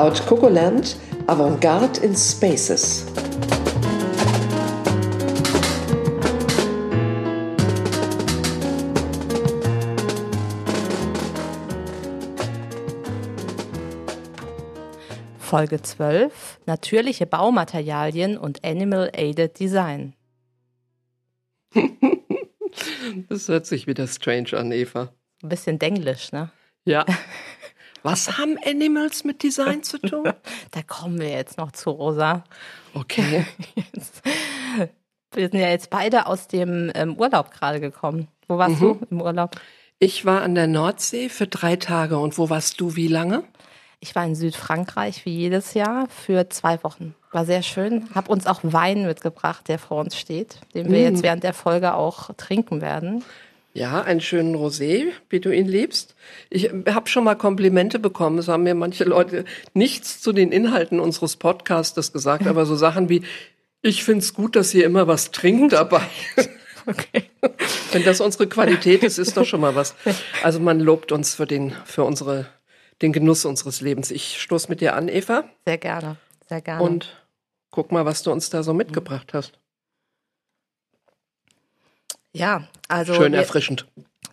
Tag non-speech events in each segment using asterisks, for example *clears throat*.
Cloud Cocoland Avantgarde in Spaces. Folge 12 Natürliche Baumaterialien und Animal Aided Design. *laughs* Das hört sich wieder strange an, Eva. Ein bisschen denglisch, ne? Ja. *laughs* Was haben Animals mit Design zu tun? *laughs* Da kommen wir jetzt noch zu, Rosa. Okay. *laughs* Jetzt, wir sind ja jetzt beide aus dem ähm, Urlaub gerade gekommen. Wo warst Mhm. du im Urlaub? Ich war an der Nordsee für drei Tage. Und wo warst du wie lange? Ich war in Südfrankreich wie jedes Jahr für zwei Wochen. War sehr schön. Hab uns auch Wein mitgebracht, der vor uns steht, den wir Mm. jetzt während der Folge auch trinken werden. Ja, einen schönen Rosé, wie du ihn liebst. Ich habe schon mal Komplimente bekommen. Es haben mir manche Leute nichts zu den Inhalten unseres Podcastes gesagt, aber so Sachen wie, ich find's gut, dass ihr immer was trinkt dabei. *laughs* Okay. Wenn das unsere Qualität ist, ist doch schon mal was. Also man lobt uns für den, für unsere, den Genuss unseres Lebens. Ich stoß mit dir an, Eva, Sehr gerne. Sehr gerne. und guck mal, was du uns da so mitgebracht hast. Ja, also Schön wir, erfrischend.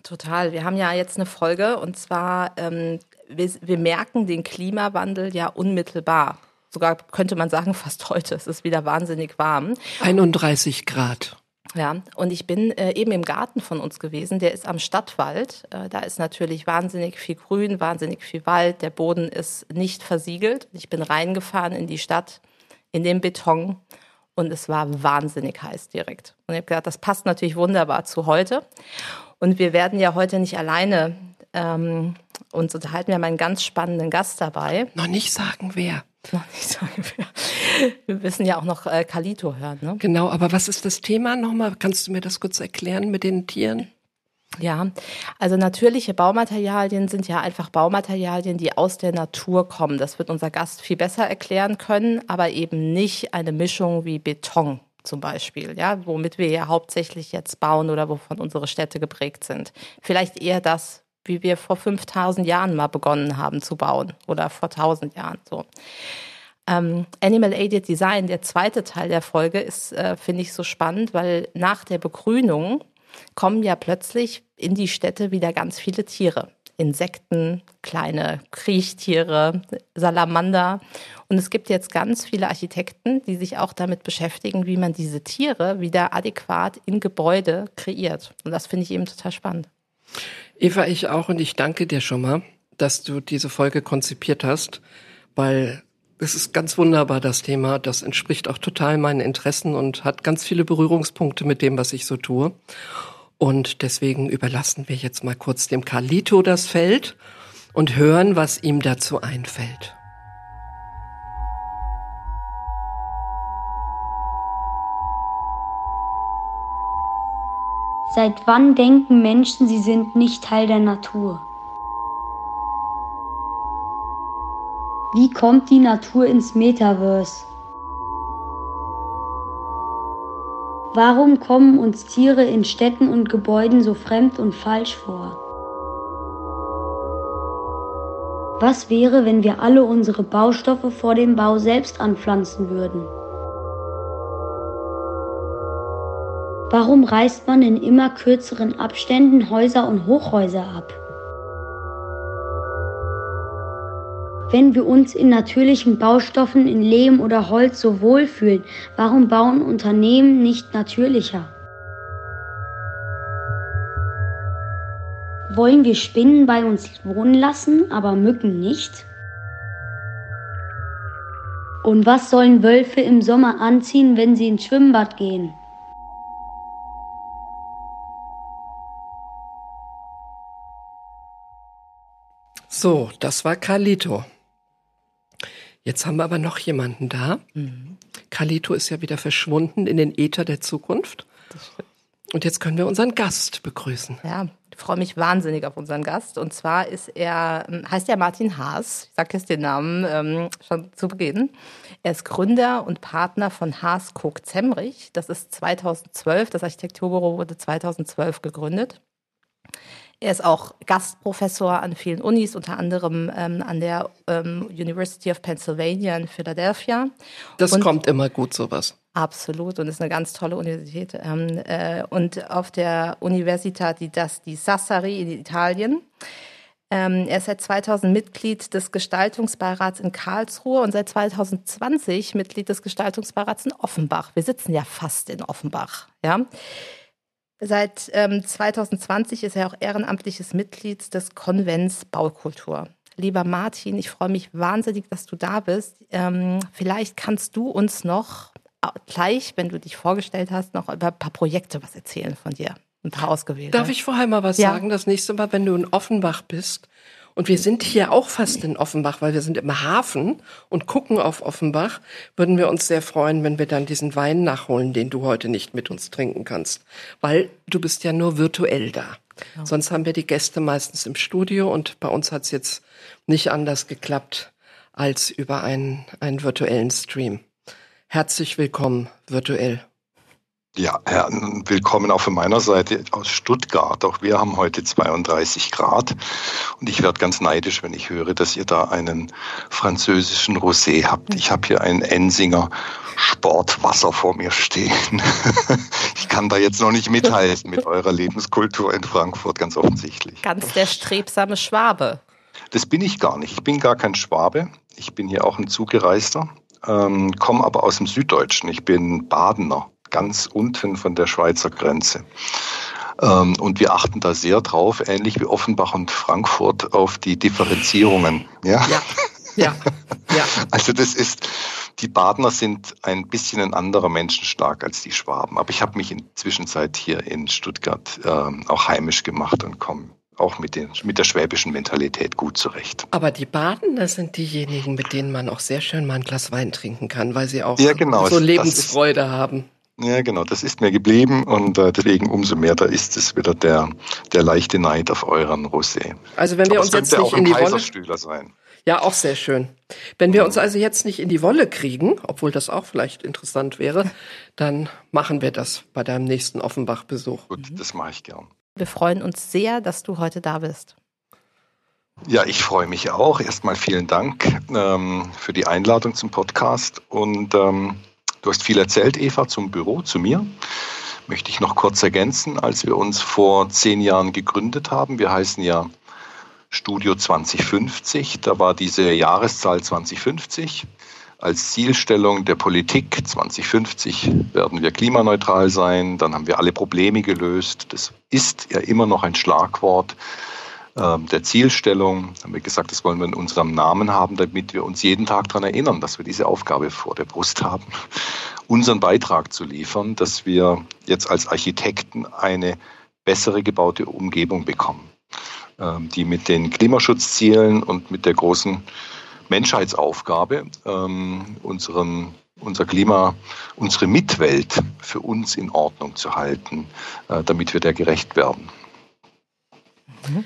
total. Wir haben ja jetzt eine Folge und zwar, ähm, wir, wir merken den Klimawandel ja unmittelbar. Sogar könnte man sagen, *laughs* fast heute. Es ist wieder wahnsinnig warm. 31 Grad. Ja, und ich bin äh, eben im Garten von uns gewesen, der ist am Stadtwald. Äh, da ist natürlich wahnsinnig viel Grün, wahnsinnig viel Wald. Der Boden ist nicht versiegelt. Ich bin reingefahren in die Stadt, in den Beton und es war wahnsinnig heiß direkt. Und ich habe gedacht, das passt natürlich wunderbar zu heute. Und wir werden ja heute nicht alleine ähm, uns unterhalten. Wir haben einen ganz spannenden Gast dabei. Noch nicht sagen, wer. Noch nicht sagen wir. Wir müssen ja auch noch äh, Kalito hören, ne? Genau, aber was ist das Thema nochmal? Kannst du mir das kurz erklären mit den Tieren? Ja, also natürliche Baumaterialien sind ja einfach Baumaterialien, die aus der Natur kommen. Das wird unser Gast viel besser erklären können, aber eben nicht eine Mischung wie Beton zum Beispiel, ja, womit wir ja hauptsächlich jetzt bauen oder wovon unsere Städte geprägt sind. Vielleicht eher das, wie wir vor 5000 Jahren mal begonnen haben zu bauen oder vor 1000 Jahren so. Ähm, Animal Aided Design, der zweite Teil der Folge, ist, äh, finde ich, so spannend, weil nach der Begrünung kommen ja plötzlich in die Städte wieder ganz viele Tiere. Insekten, kleine Kriechtiere, Salamander. Und es gibt jetzt ganz viele Architekten, die sich auch damit beschäftigen, wie man diese Tiere wieder adäquat in Gebäude kreiert. Und das finde ich eben total spannend. Eva, ich auch und ich danke dir schon mal, dass du diese Folge konzipiert hast, weil es ist ganz wunderbar, das Thema. Das entspricht auch total meinen Interessen und hat ganz viele Berührungspunkte mit dem, was ich so tue. Und deswegen überlassen wir jetzt mal kurz dem Carlito das Feld und hören, was ihm dazu einfällt. Seit wann denken Menschen, sie sind nicht Teil der Natur? Wie kommt die Natur ins Metaverse? Warum kommen uns Tiere in Städten und Gebäuden so fremd und falsch vor? Was wäre, wenn wir alle unsere Baustoffe vor dem Bau selbst anpflanzen würden? Warum reißt man in immer kürzeren Abständen Häuser und Hochhäuser ab? Wenn wir uns in natürlichen Baustoffen in Lehm oder Holz so wohlfühlen, warum bauen Unternehmen nicht natürlicher? Wollen wir Spinnen bei uns wohnen lassen, aber Mücken nicht? Und was sollen Wölfe im Sommer anziehen, wenn sie ins Schwimmbad gehen? So, das war Carlito. Jetzt haben wir aber noch jemanden da. Carlito ist ja wieder verschwunden in den Äther der Zukunft. Und jetzt können wir unseren Gast begrüßen. Ja, ich freue mich wahnsinnig auf unseren Gast. Und zwar ist er, ähm, heißt er Martin Haas. Ich sage jetzt den Namen ähm, schon zu Beginn. Er ist Gründer und Partner von Haas Cook Zemrich. Das ist 2012, das Architekturbüro wurde 2012 gegründet. Er ist auch Gastprofessor an vielen Unis, unter anderem ähm, an der ähm, University of Pennsylvania in Philadelphia. Das und kommt immer gut, sowas. Absolut und ist eine ganz tolle Universität. Ähm, äh, und auf der Università di, das, di Sassari in Italien. Ähm, er ist seit 2000 Mitglied des Gestaltungsbeirats in Karlsruhe und seit 2020 Mitglied des Gestaltungsbeirats in Offenbach. Wir sitzen ja fast in Offenbach, ja. Seit ähm, 2020 ist er auch ehrenamtliches Mitglied des Konvents Baukultur. Lieber Martin, ich freue mich wahnsinnig, dass du da bist. Ähm, vielleicht kannst du uns noch gleich, wenn du dich vorgestellt hast, noch über ein paar Projekte was erzählen von dir. Ein paar ausgewählte. Darf ich vorher mal was ja. sagen? Das nächste Mal, wenn du in Offenbach bist, und wir sind hier auch fast in Offenbach, weil wir sind im Hafen und gucken auf Offenbach, würden wir uns sehr freuen, wenn wir dann diesen Wein nachholen, den du heute nicht mit uns trinken kannst. Weil du bist ja nur virtuell da. Genau. Sonst haben wir die Gäste meistens im Studio und bei uns hat es jetzt nicht anders geklappt als über einen, einen virtuellen Stream. Herzlich willkommen virtuell. Ja, Herr, willkommen auch von meiner Seite aus Stuttgart. Auch wir haben heute 32 Grad und ich werde ganz neidisch, wenn ich höre, dass ihr da einen französischen Rosé habt. Ich habe hier einen Ensinger Sportwasser vor mir stehen. *laughs* ich kann da jetzt noch nicht mithalten mit eurer Lebenskultur in Frankfurt, ganz offensichtlich. Ganz der strebsame Schwabe. Das bin ich gar nicht. Ich bin gar kein Schwabe. Ich bin hier auch ein Zugereister ähm, komme aber aus dem Süddeutschen. Ich bin Badener, ganz unten von der Schweizer Grenze. Ähm, und wir achten da sehr drauf, ähnlich wie Offenbach und Frankfurt, auf die Differenzierungen. Ja, ja, ja. ja. *laughs* Also das ist, die Badener sind ein bisschen ein anderer Menschenschlag als die Schwaben. Aber ich habe mich in Zwischenzeit hier in Stuttgart ähm, auch heimisch gemacht und komme auch mit, den, mit der schwäbischen Mentalität gut zurecht. Aber die Baden, das sind diejenigen, mit denen man auch sehr schön mal ein Glas Wein trinken kann, weil sie auch ja, genau. so Lebensfreude ist, haben. Ja, genau, das ist mir geblieben und äh, deswegen umso mehr, da ist es wieder der, der leichte Neid auf euren Rosé. Also wenn wir Aber uns jetzt nicht in die Wolle... sein. Ja, auch sehr schön. Wenn wir uns also jetzt nicht in die Wolle kriegen, obwohl das auch vielleicht interessant wäre, *laughs* dann machen wir das bei deinem nächsten Offenbach-Besuch. Gut, das mache ich gern. Wir freuen uns sehr, dass du heute da bist. Ja, ich freue mich auch. Erstmal vielen Dank ähm, für die Einladung zum Podcast. Und ähm, du hast viel erzählt, Eva, zum Büro, zu mir. Möchte ich noch kurz ergänzen, als wir uns vor zehn Jahren gegründet haben. Wir heißen ja Studio 2050. Da war diese Jahreszahl 2050 als Zielstellung der Politik 2050 werden wir klimaneutral sein, dann haben wir alle Probleme gelöst. Das ist ja immer noch ein Schlagwort der Zielstellung. Haben wir gesagt, das wollen wir in unserem Namen haben, damit wir uns jeden Tag daran erinnern, dass wir diese Aufgabe vor der Brust haben, *laughs* unseren Beitrag zu liefern, dass wir jetzt als Architekten eine bessere gebaute Umgebung bekommen, ähm, die mit den Klimaschutzzielen und mit der großen Menschheitsaufgabe, ähm, unseren, unser Klima, unsere Mitwelt für uns in Ordnung zu halten, äh, damit wir der gerecht werden. Mhm.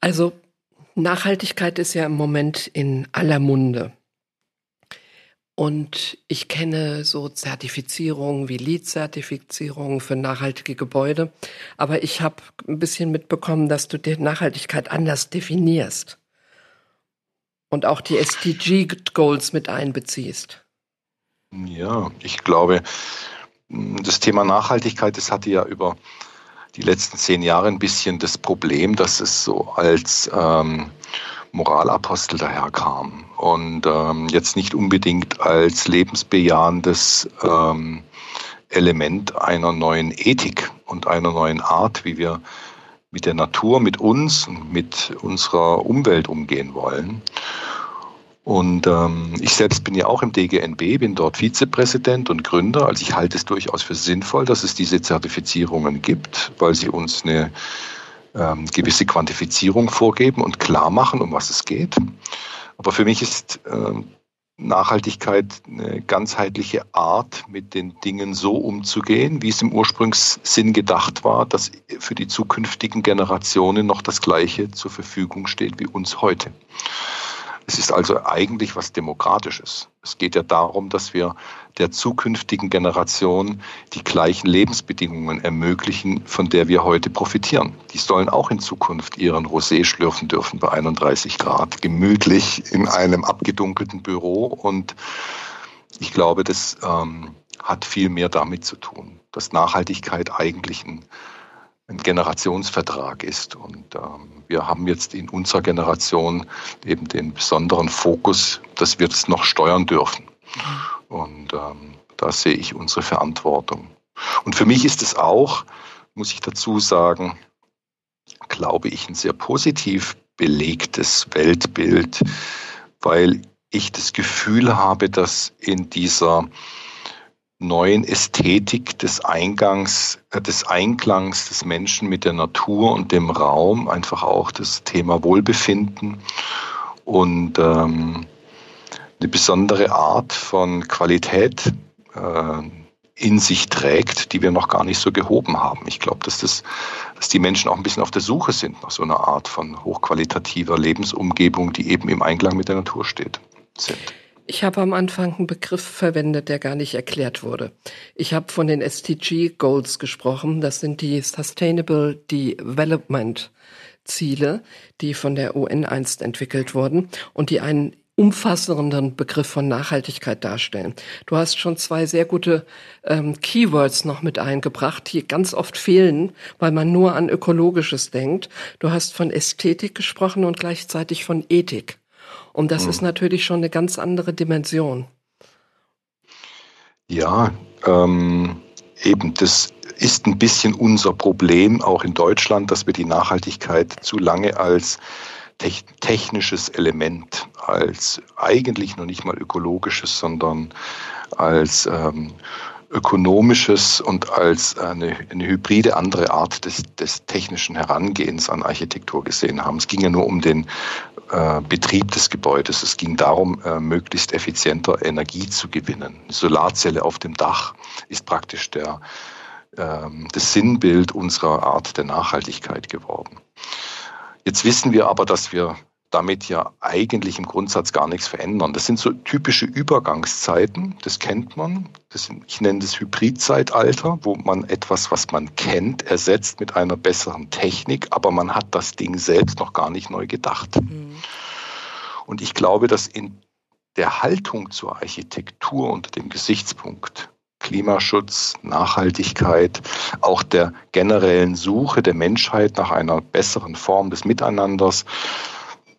Also Nachhaltigkeit ist ja im Moment in aller Munde. Und ich kenne so Zertifizierungen wie LEED-Zertifizierungen für nachhaltige Gebäude. Aber ich habe ein bisschen mitbekommen, dass du die Nachhaltigkeit anders definierst und auch die SDG-Goals mit einbeziehst. Ja, ich glaube, das Thema Nachhaltigkeit, das hatte ja über die letzten zehn Jahre ein bisschen das Problem, dass es so als ähm, Moralapostel daherkam und ähm, jetzt nicht unbedingt als lebensbejahendes ähm, Element einer neuen Ethik und einer neuen Art, wie wir mit der Natur, mit uns, mit unserer Umwelt umgehen wollen. Und ähm, ich selbst bin ja auch im DGNB, bin dort Vizepräsident und Gründer. Also ich halte es durchaus für sinnvoll, dass es diese Zertifizierungen gibt, weil sie uns eine ähm, gewisse Quantifizierung vorgeben und klar machen, um was es geht. Aber für mich ist ähm, Nachhaltigkeit eine ganzheitliche Art, mit den Dingen so umzugehen, wie es im Ursprungssinn gedacht war, dass für die zukünftigen Generationen noch das Gleiche zur Verfügung steht wie uns heute. Es ist also eigentlich was Demokratisches. Es geht ja darum, dass wir der zukünftigen Generation die gleichen Lebensbedingungen ermöglichen, von der wir heute profitieren. Die sollen auch in Zukunft ihren Rosé schlürfen dürfen bei 31 Grad, gemütlich in einem abgedunkelten Büro. Und ich glaube, das ähm, hat viel mehr damit zu tun, dass Nachhaltigkeit eigentlich ein ein Generationsvertrag ist. Und ähm, wir haben jetzt in unserer Generation eben den besonderen Fokus, dass wir das noch steuern dürfen. Und ähm, da sehe ich unsere Verantwortung. Und für mich ist es auch, muss ich dazu sagen, glaube ich, ein sehr positiv belegtes Weltbild, weil ich das Gefühl habe, dass in dieser neuen Ästhetik des Eingangs, äh, des Einklangs des Menschen mit der Natur und dem Raum, einfach auch das Thema Wohlbefinden und ähm, eine besondere Art von Qualität äh, in sich trägt, die wir noch gar nicht so gehoben haben. Ich glaube, dass, das, dass die Menschen auch ein bisschen auf der Suche sind nach so einer Art von hochqualitativer Lebensumgebung, die eben im Einklang mit der Natur steht, sind. Ich habe am Anfang einen Begriff verwendet, der gar nicht erklärt wurde. Ich habe von den SDG Goals gesprochen. Das sind die Sustainable Development Ziele, die von der UN einst entwickelt wurden und die einen umfassenden Begriff von Nachhaltigkeit darstellen. Du hast schon zwei sehr gute ähm, Keywords noch mit eingebracht, die ganz oft fehlen, weil man nur an Ökologisches denkt. Du hast von Ästhetik gesprochen und gleichzeitig von Ethik. Und das mhm. ist natürlich schon eine ganz andere Dimension. Ja, ähm, eben, das ist ein bisschen unser Problem, auch in Deutschland, dass wir die Nachhaltigkeit zu lange als technisches Element, als eigentlich noch nicht mal ökologisches, sondern als ähm, ökonomisches und als eine, eine hybride andere Art des, des technischen Herangehens an Architektur gesehen haben. Es ging ja nur um den äh, Betrieb des Gebäudes. Es ging darum, äh, möglichst effizienter Energie zu gewinnen. Eine Solarzelle auf dem Dach ist praktisch der, äh, das Sinnbild unserer Art der Nachhaltigkeit geworden. Jetzt wissen wir aber, dass wir damit ja eigentlich im Grundsatz gar nichts verändern. Das sind so typische Übergangszeiten, das kennt man. Das sind, ich nenne das Hybridzeitalter, wo man etwas, was man kennt, ersetzt mit einer besseren Technik, aber man hat das Ding selbst noch gar nicht neu gedacht. Mhm. Und ich glaube, dass in der Haltung zur Architektur unter dem Gesichtspunkt Klimaschutz, Nachhaltigkeit, auch der generellen Suche der Menschheit nach einer besseren Form des Miteinanders,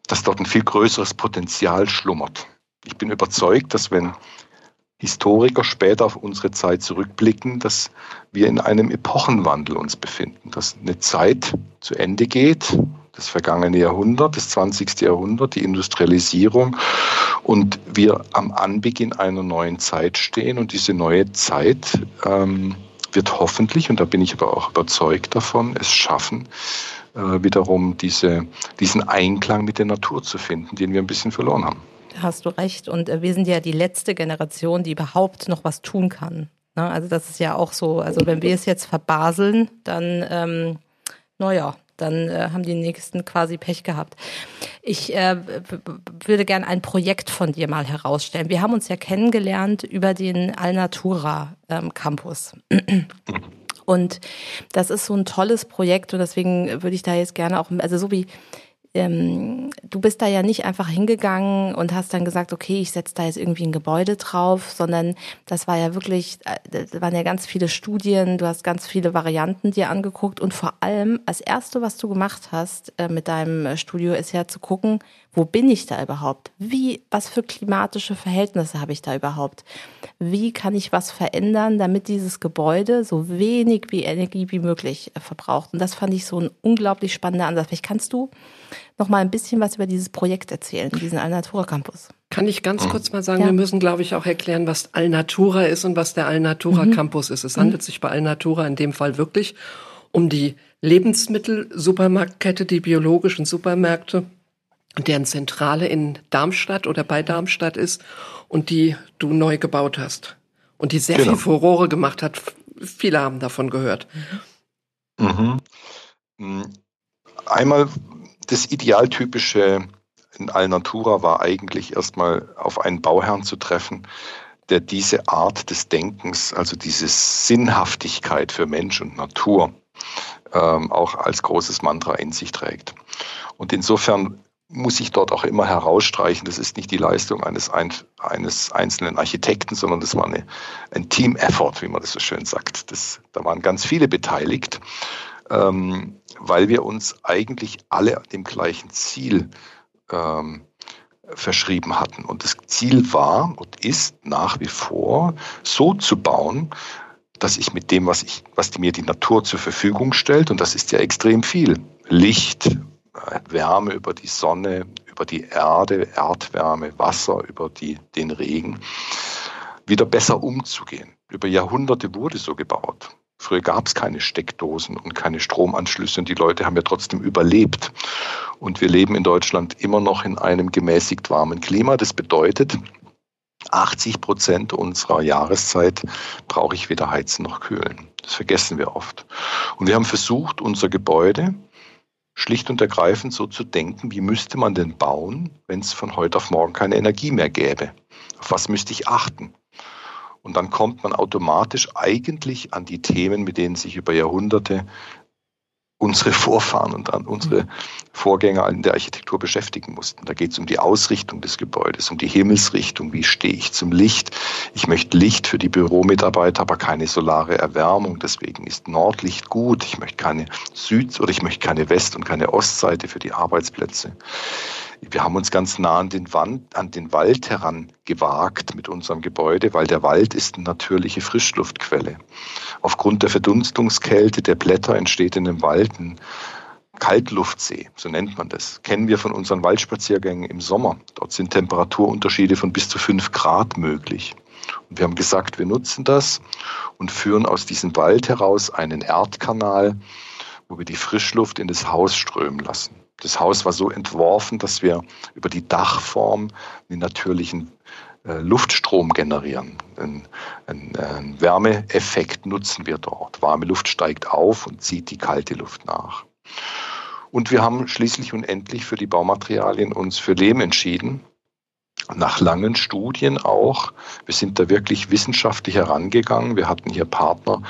dass dort ein viel größeres Potenzial schlummert. Ich bin überzeugt, dass wenn Historiker später auf unsere Zeit zurückblicken, dass wir in einem Epochenwandel uns befinden, dass eine Zeit zu Ende geht, das vergangene Jahrhundert, das 20. Jahrhundert, die Industrialisierung und wir am Anbeginn einer neuen Zeit stehen und diese neue Zeit ähm, wird hoffentlich, und da bin ich aber auch überzeugt davon, es schaffen, äh, wiederum diese, diesen Einklang mit der Natur zu finden, den wir ein bisschen verloren haben. Da hast du recht. Und äh, wir sind ja die letzte Generation, die überhaupt noch was tun kann. Ne? Also das ist ja auch so, also wenn wir es jetzt verbaseln, dann, ähm, naja, dann äh, haben die nächsten quasi Pech gehabt. Ich äh, würde gerne ein Projekt von dir mal herausstellen. Wir haben uns ja kennengelernt über den Alnatura ähm, Campus. Und das ist so ein tolles Projekt und deswegen würde ich da jetzt gerne auch, also so wie ähm, du bist da ja nicht einfach hingegangen und hast dann gesagt, okay, ich setze da jetzt irgendwie ein Gebäude drauf, sondern das war ja wirklich, äh, da waren ja ganz viele Studien, du hast ganz viele Varianten dir angeguckt und vor allem, als erste, was du gemacht hast äh, mit deinem Studio, ist ja zu gucken, wo bin ich da überhaupt? Wie, was für klimatische Verhältnisse habe ich da überhaupt? Wie kann ich was verändern, damit dieses Gebäude so wenig wie Energie wie möglich äh, verbraucht? Und das fand ich so ein unglaublich spannender Ansatz. Vielleicht kannst du noch mal ein bisschen was über dieses Projekt erzählen, diesen Alnatura Campus. Kann ich ganz mhm. kurz mal sagen, ja. wir müssen, glaube ich, auch erklären, was Alnatura ist und was der Alnatura mhm. Campus ist. Es mhm. handelt sich bei Alnatura in dem Fall wirklich um die Lebensmittel-Supermarktkette, die biologischen Supermärkte deren Zentrale in Darmstadt oder bei Darmstadt ist und die du neu gebaut hast. Und die sehr genau. viel Furore gemacht hat. Viele haben davon gehört. Mhm. mhm. Einmal das idealtypische in Alnatura war eigentlich erstmal auf einen Bauherrn zu treffen, der diese Art des Denkens, also diese Sinnhaftigkeit für Mensch und Natur, ähm, auch als großes Mantra in sich trägt. Und insofern muss ich dort auch immer herausstreichen, das ist nicht die Leistung eines, ein, eines einzelnen Architekten, sondern das war eine, ein Team-Effort, wie man das so schön sagt. Das, da waren ganz viele beteiligt, ähm, weil wir uns eigentlich alle dem gleichen Ziel ähm, verschrieben hatten. Und das Ziel war und ist nach wie vor so zu bauen, dass ich mit dem, was, ich, was mir die Natur zur Verfügung stellt, und das ist ja extrem viel, Licht, Wärme über die Sonne, über die Erde, Erdwärme, Wasser, über die, den Regen, wieder besser umzugehen. Über Jahrhunderte wurde so gebaut. Früher gab es keine Steckdosen und keine Stromanschlüsse und die Leute haben ja trotzdem überlebt. Und wir leben in Deutschland immer noch in einem gemäßigt warmen Klima. Das bedeutet, 80 Prozent unserer Jahreszeit brauche ich weder heizen noch kühlen. Das vergessen wir oft. Und wir haben versucht, unser Gebäude schlicht und ergreifend so zu denken, wie müsste man denn bauen, wenn es von heute auf morgen keine Energie mehr gäbe? Auf was müsste ich achten? Und dann kommt man automatisch eigentlich an die Themen, mit denen sich über Jahrhunderte unsere Vorfahren und an unsere Vorgänger in der Architektur beschäftigen mussten. Da geht es um die Ausrichtung des Gebäudes, um die Himmelsrichtung, wie stehe ich zum Licht. Ich möchte Licht für die Büromitarbeiter, aber keine solare Erwärmung. Deswegen ist Nordlicht gut. Ich möchte keine Süd- oder ich möchte keine West- und keine Ostseite für die Arbeitsplätze. Wir haben uns ganz nah an den, Wand, an den Wald herangewagt mit unserem Gebäude, weil der Wald ist eine natürliche Frischluftquelle. Aufgrund der Verdunstungskälte der Blätter entsteht in dem Wald ein Kaltluftsee, so nennt man das. Kennen wir von unseren Waldspaziergängen im Sommer. Dort sind Temperaturunterschiede von bis zu fünf Grad möglich. Und wir haben gesagt, wir nutzen das und führen aus diesem Wald heraus einen Erdkanal, wo wir die Frischluft in das Haus strömen lassen. Das Haus war so entworfen, dass wir über die Dachform den natürlichen äh, Luftstrom generieren. Ein, ein, ein Wärmeeffekt nutzen wir dort. Warme Luft steigt auf und zieht die kalte Luft nach. Und wir haben schließlich und endlich für die Baumaterialien uns für Lehm entschieden. Nach langen Studien auch. Wir sind da wirklich wissenschaftlich herangegangen. Wir hatten hier Partner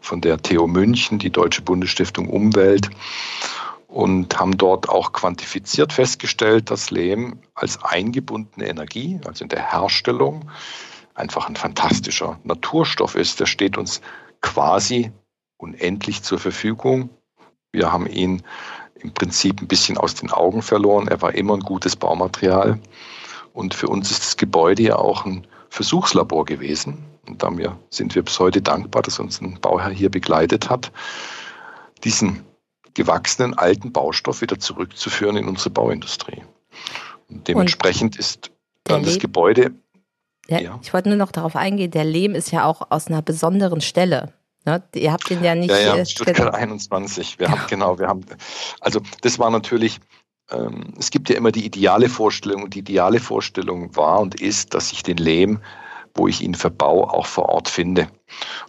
von der TU München, die Deutsche Bundesstiftung Umwelt und haben dort auch quantifiziert festgestellt, dass Lehm als eingebundene Energie, also in der Herstellung, einfach ein fantastischer Naturstoff ist. Der steht uns quasi unendlich zur Verfügung. Wir haben ihn im Prinzip ein bisschen aus den Augen verloren. Er war immer ein gutes Baumaterial. Und für uns ist das Gebäude ja auch ein Versuchslabor gewesen. Und da sind wir bis heute dankbar, dass uns ein Bauherr hier begleitet hat, diesen gewachsenen alten Baustoff wieder zurückzuführen in unsere Bauindustrie. Und dementsprechend Und ist dann das Gebäude. Der, ja. Ich wollte nur noch darauf eingehen, der Lehm ist ja auch aus einer besonderen Stelle. Ne? Ihr habt den ja nicht. Ja, ja, äh, Stuttgart 21. Wir ja. haben, genau, wir haben, also das war natürlich, ähm, es gibt ja immer die ideale Vorstellung und die ideale Vorstellung war und ist, dass ich den Lehm, wo ich ihn verbau, auch vor Ort finde.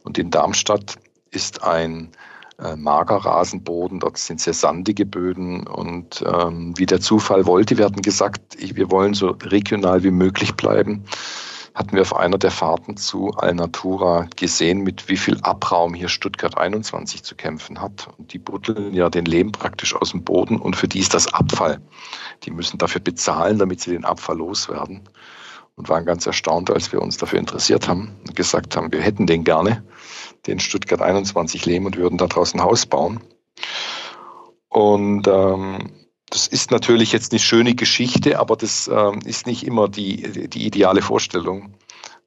Und in Darmstadt ist ein äh, Magerrasenboden, dort sind sehr sandige Böden und ähm, wie der Zufall wollte, wir hatten gesagt, wir wollen so regional wie möglich bleiben, hatten wir auf einer der Fahrten zu Alnatura gesehen, mit wie viel Abraum hier Stuttgart 21 zu kämpfen hat. Und die buddeln ja den Lehm praktisch aus dem Boden und für die ist das Abfall. Die müssen dafür bezahlen, damit sie den Abfall loswerden. Und waren ganz erstaunt, als wir uns dafür interessiert haben und gesagt haben, wir hätten den gerne den Stuttgart 21 Lehm und würden da draußen ein Haus bauen. Und ähm, das ist natürlich jetzt eine schöne Geschichte, aber das ähm, ist nicht immer die, die ideale Vorstellung.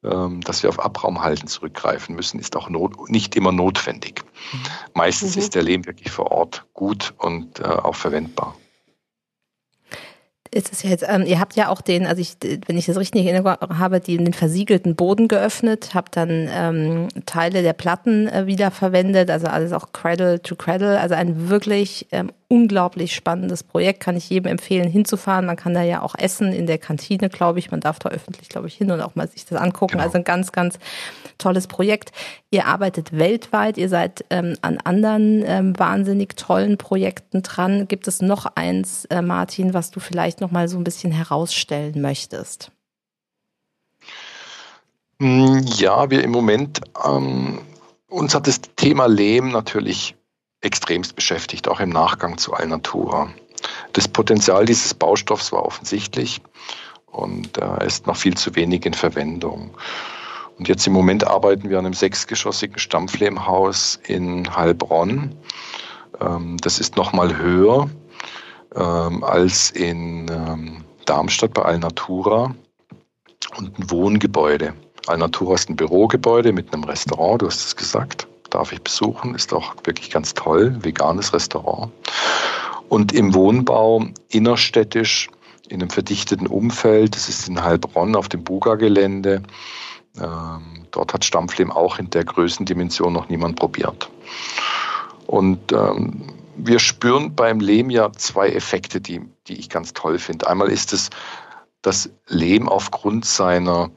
Ähm, dass wir auf Abraumhalten zurückgreifen müssen, ist auch not, nicht immer notwendig. Mhm. Meistens mhm. ist der Lehm wirklich vor Ort gut und äh, auch verwendbar ist es jetzt, ähm, ihr habt ja auch den, also ich, wenn ich das richtig in Erinnerung habe, die, den versiegelten Boden geöffnet, habt dann ähm, Teile der Platten äh, wieder verwendet, also alles auch Cradle to Cradle, also ein wirklich ähm, unglaublich spannendes Projekt, kann ich jedem empfehlen, hinzufahren. Man kann da ja auch essen in der Kantine, glaube ich. Man darf da öffentlich, glaube ich, hin und auch mal sich das angucken. Genau. Also ein ganz, ganz tolles Projekt. Ihr arbeitet weltweit, ihr seid ähm, an anderen ähm, wahnsinnig tollen Projekten dran. Gibt es noch eins, äh, Martin, was du vielleicht noch mal so ein bisschen herausstellen möchtest? Hm, ja, wir im Moment, ähm, uns hat das Thema Lehm natürlich extremst beschäftigt, auch im Nachgang zu Alnatura. Das Potenzial dieses Baustoffs war offensichtlich und äh, ist noch viel zu wenig in Verwendung. Und jetzt im Moment arbeiten wir an einem sechsgeschossigen Stampflehmhaus in Heilbronn. Ähm, das ist noch mal höher ähm, als in ähm, Darmstadt bei Alnatura und ein Wohngebäude. Alnatura ist ein Bürogebäude mit einem Restaurant, du hast es gesagt darf ich besuchen, ist auch wirklich ganz toll, veganes Restaurant. Und im Wohnbau innerstädtisch in einem verdichteten Umfeld, das ist in Heilbronn auf dem Buga-Gelände. Ähm, dort hat Stampflehm auch in der Größendimension noch niemand probiert. Und ähm, wir spüren beim Lehm ja zwei Effekte, die, die ich ganz toll finde. Einmal ist es, dass Lehm aufgrund seiner,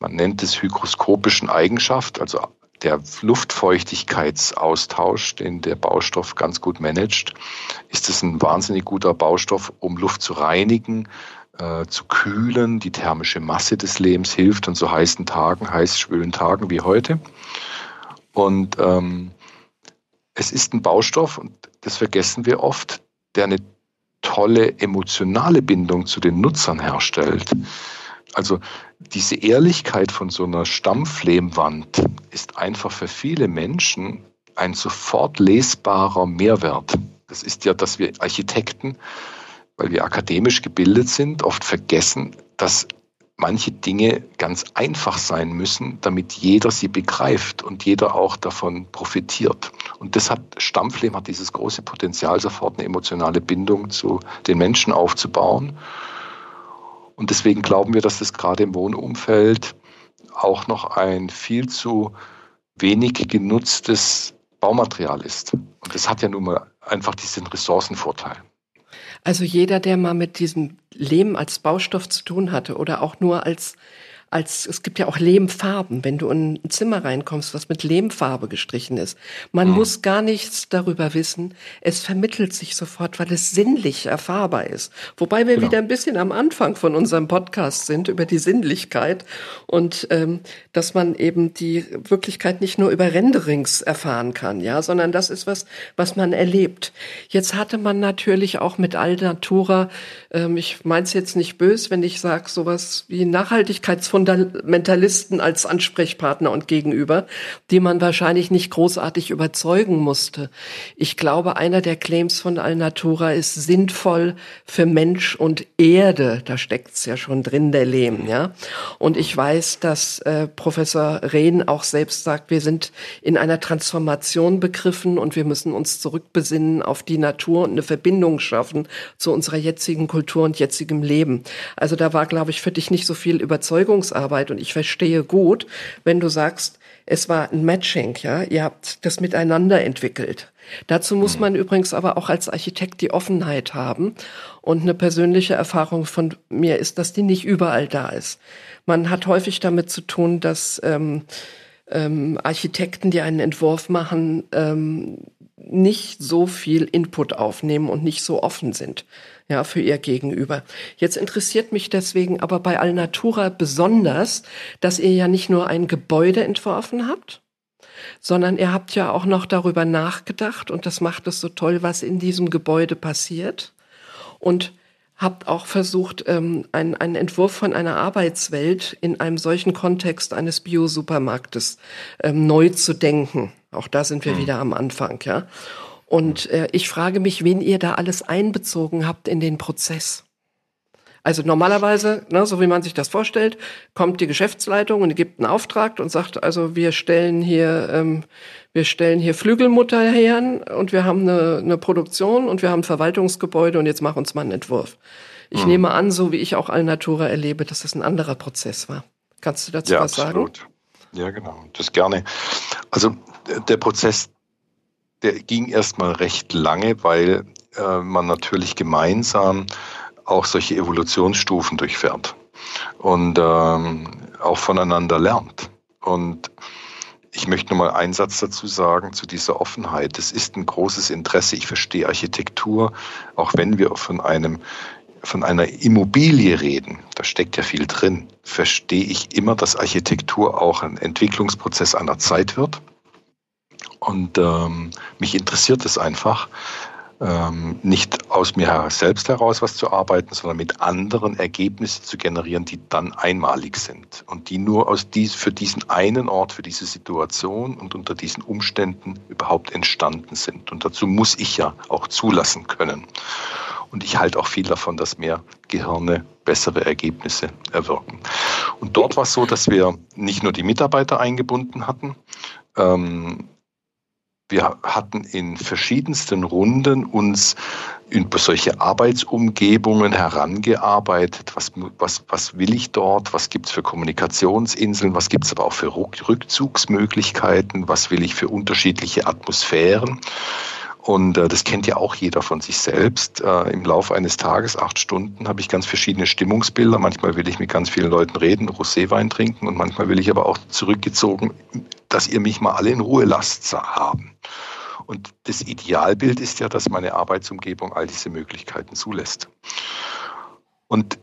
man nennt es hygroskopischen Eigenschaft, also der Luftfeuchtigkeitsaustausch, den der Baustoff ganz gut managt, ist es ein wahnsinnig guter Baustoff, um Luft zu reinigen, äh, zu kühlen. Die thermische Masse des Lehms hilft an so heißen Tagen, heiß schwülen Tagen wie heute. Und ähm, es ist ein Baustoff, und das vergessen wir oft, der eine tolle emotionale Bindung zu den Nutzern herstellt. Also diese Ehrlichkeit von so einer Stammflehmwand ist einfach für viele Menschen ein sofort lesbarer Mehrwert. Das ist ja, dass wir Architekten, weil wir akademisch gebildet sind, oft vergessen, dass manche Dinge ganz einfach sein müssen, damit jeder sie begreift und jeder auch davon profitiert. Und das hat Stammflehm hat dieses große Potenzial, sofort eine emotionale Bindung zu den Menschen aufzubauen. Und deswegen glauben wir, dass das gerade im Wohnumfeld auch noch ein viel zu wenig genutztes Baumaterial ist. Und das hat ja nun mal einfach diesen Ressourcenvorteil. Also jeder, der mal mit diesem Lehm als Baustoff zu tun hatte oder auch nur als als es gibt ja auch Lehmfarben, wenn du in ein Zimmer reinkommst, was mit Lehmfarbe gestrichen ist. Man mhm. muss gar nichts darüber wissen. Es vermittelt sich sofort, weil es sinnlich erfahrbar ist. Wobei wir genau. wieder ein bisschen am Anfang von unserem Podcast sind über die Sinnlichkeit und ähm, dass man eben die Wirklichkeit nicht nur über Renderings erfahren kann, ja, sondern das ist was, was man erlebt. Jetzt hatte man natürlich auch mit Alnatura, ähm, ich meine es jetzt nicht böse, wenn ich sage sowas wie Nachhaltigkeitsfund Fundamentalisten als Ansprechpartner und Gegenüber, die man wahrscheinlich nicht großartig überzeugen musste. Ich glaube, einer der Claims von Alnatura ist sinnvoll für Mensch und Erde. Da steckt's ja schon drin, der Lehm, ja. Und ich weiß, dass äh, Professor Rehn auch selbst sagt, wir sind in einer Transformation begriffen und wir müssen uns zurückbesinnen auf die Natur und eine Verbindung schaffen zu unserer jetzigen Kultur und jetzigem Leben. Also da war, glaube ich, für dich nicht so viel Überzeugungs Beziehungsarbeit und ich verstehe gut, wenn du sagst, es war ein Matching, ja, ihr habt das miteinander entwickelt. Dazu muss man übrigens aber auch als Architekt die Offenheit haben. Und eine persönliche Erfahrung von mir ist, dass die nicht überall da ist. Man hat häufig damit zu tun, dass ähm, ähm, Architekten, die einen Entwurf machen, ähm, nicht so viel Input aufnehmen und nicht so offen sind ja, für ihr Gegenüber. Jetzt interessiert mich deswegen aber bei Alnatura besonders, dass ihr ja nicht nur ein Gebäude entworfen habt, sondern ihr habt ja auch noch darüber nachgedacht und das macht es so toll, was in diesem Gebäude passiert und habt auch versucht, ähm, einen, einen Entwurf von einer Arbeitswelt in einem solchen Kontext eines Bio-Supermarktes ähm, neu zu denken. Auch da sind wir mhm. wieder am Anfang, ja. Und äh, ich frage mich, wen ihr da alles einbezogen habt in den Prozess. Also normalerweise, ne, so wie man sich das vorstellt, kommt die Geschäftsleitung und gibt einen Auftrag und sagt, also wir stellen hier, ähm, wir stellen hier Flügelmutter her und wir haben eine, eine Produktion und wir haben ein Verwaltungsgebäude und jetzt mach uns mal einen Entwurf. Ich hm. nehme an, so wie ich auch Alnatura erlebe, dass das ein anderer Prozess war. Kannst du dazu ja, was absolut. sagen? Ja, genau. Das gerne. Also der Prozess der ging erstmal recht lange, weil äh, man natürlich gemeinsam auch solche Evolutionsstufen durchfährt und ähm, auch voneinander lernt. Und ich möchte noch mal einen Satz dazu sagen, zu dieser Offenheit. Es ist ein großes Interesse. Ich verstehe Architektur, auch wenn wir von einem von einer Immobilie reden, da steckt ja viel drin, verstehe ich immer, dass Architektur auch ein Entwicklungsprozess einer Zeit wird. Und ähm, mich interessiert es einfach, ähm, nicht aus mir selbst heraus was zu arbeiten, sondern mit anderen Ergebnisse zu generieren, die dann einmalig sind und die nur aus dies, für diesen einen Ort, für diese Situation und unter diesen Umständen überhaupt entstanden sind. Und dazu muss ich ja auch zulassen können. Und ich halte auch viel davon, dass mehr Gehirne bessere Ergebnisse erwirken. Und dort war es so, dass wir nicht nur die Mitarbeiter eingebunden hatten, ähm, wir hatten in verschiedensten Runden uns über solche Arbeitsumgebungen herangearbeitet. Was, was, was will ich dort? Was gibt es für Kommunikationsinseln? Was gibt es aber auch für Rückzugsmöglichkeiten? Was will ich für unterschiedliche Atmosphären? Und äh, das kennt ja auch jeder von sich selbst. Äh, Im Laufe eines Tages, acht Stunden, habe ich ganz verschiedene Stimmungsbilder. Manchmal will ich mit ganz vielen Leuten reden, Roséwein trinken und manchmal will ich aber auch zurückgezogen, dass ihr mich mal alle in Ruhe lasst haben. Und das Idealbild ist ja, dass meine Arbeitsumgebung all diese Möglichkeiten zulässt. Und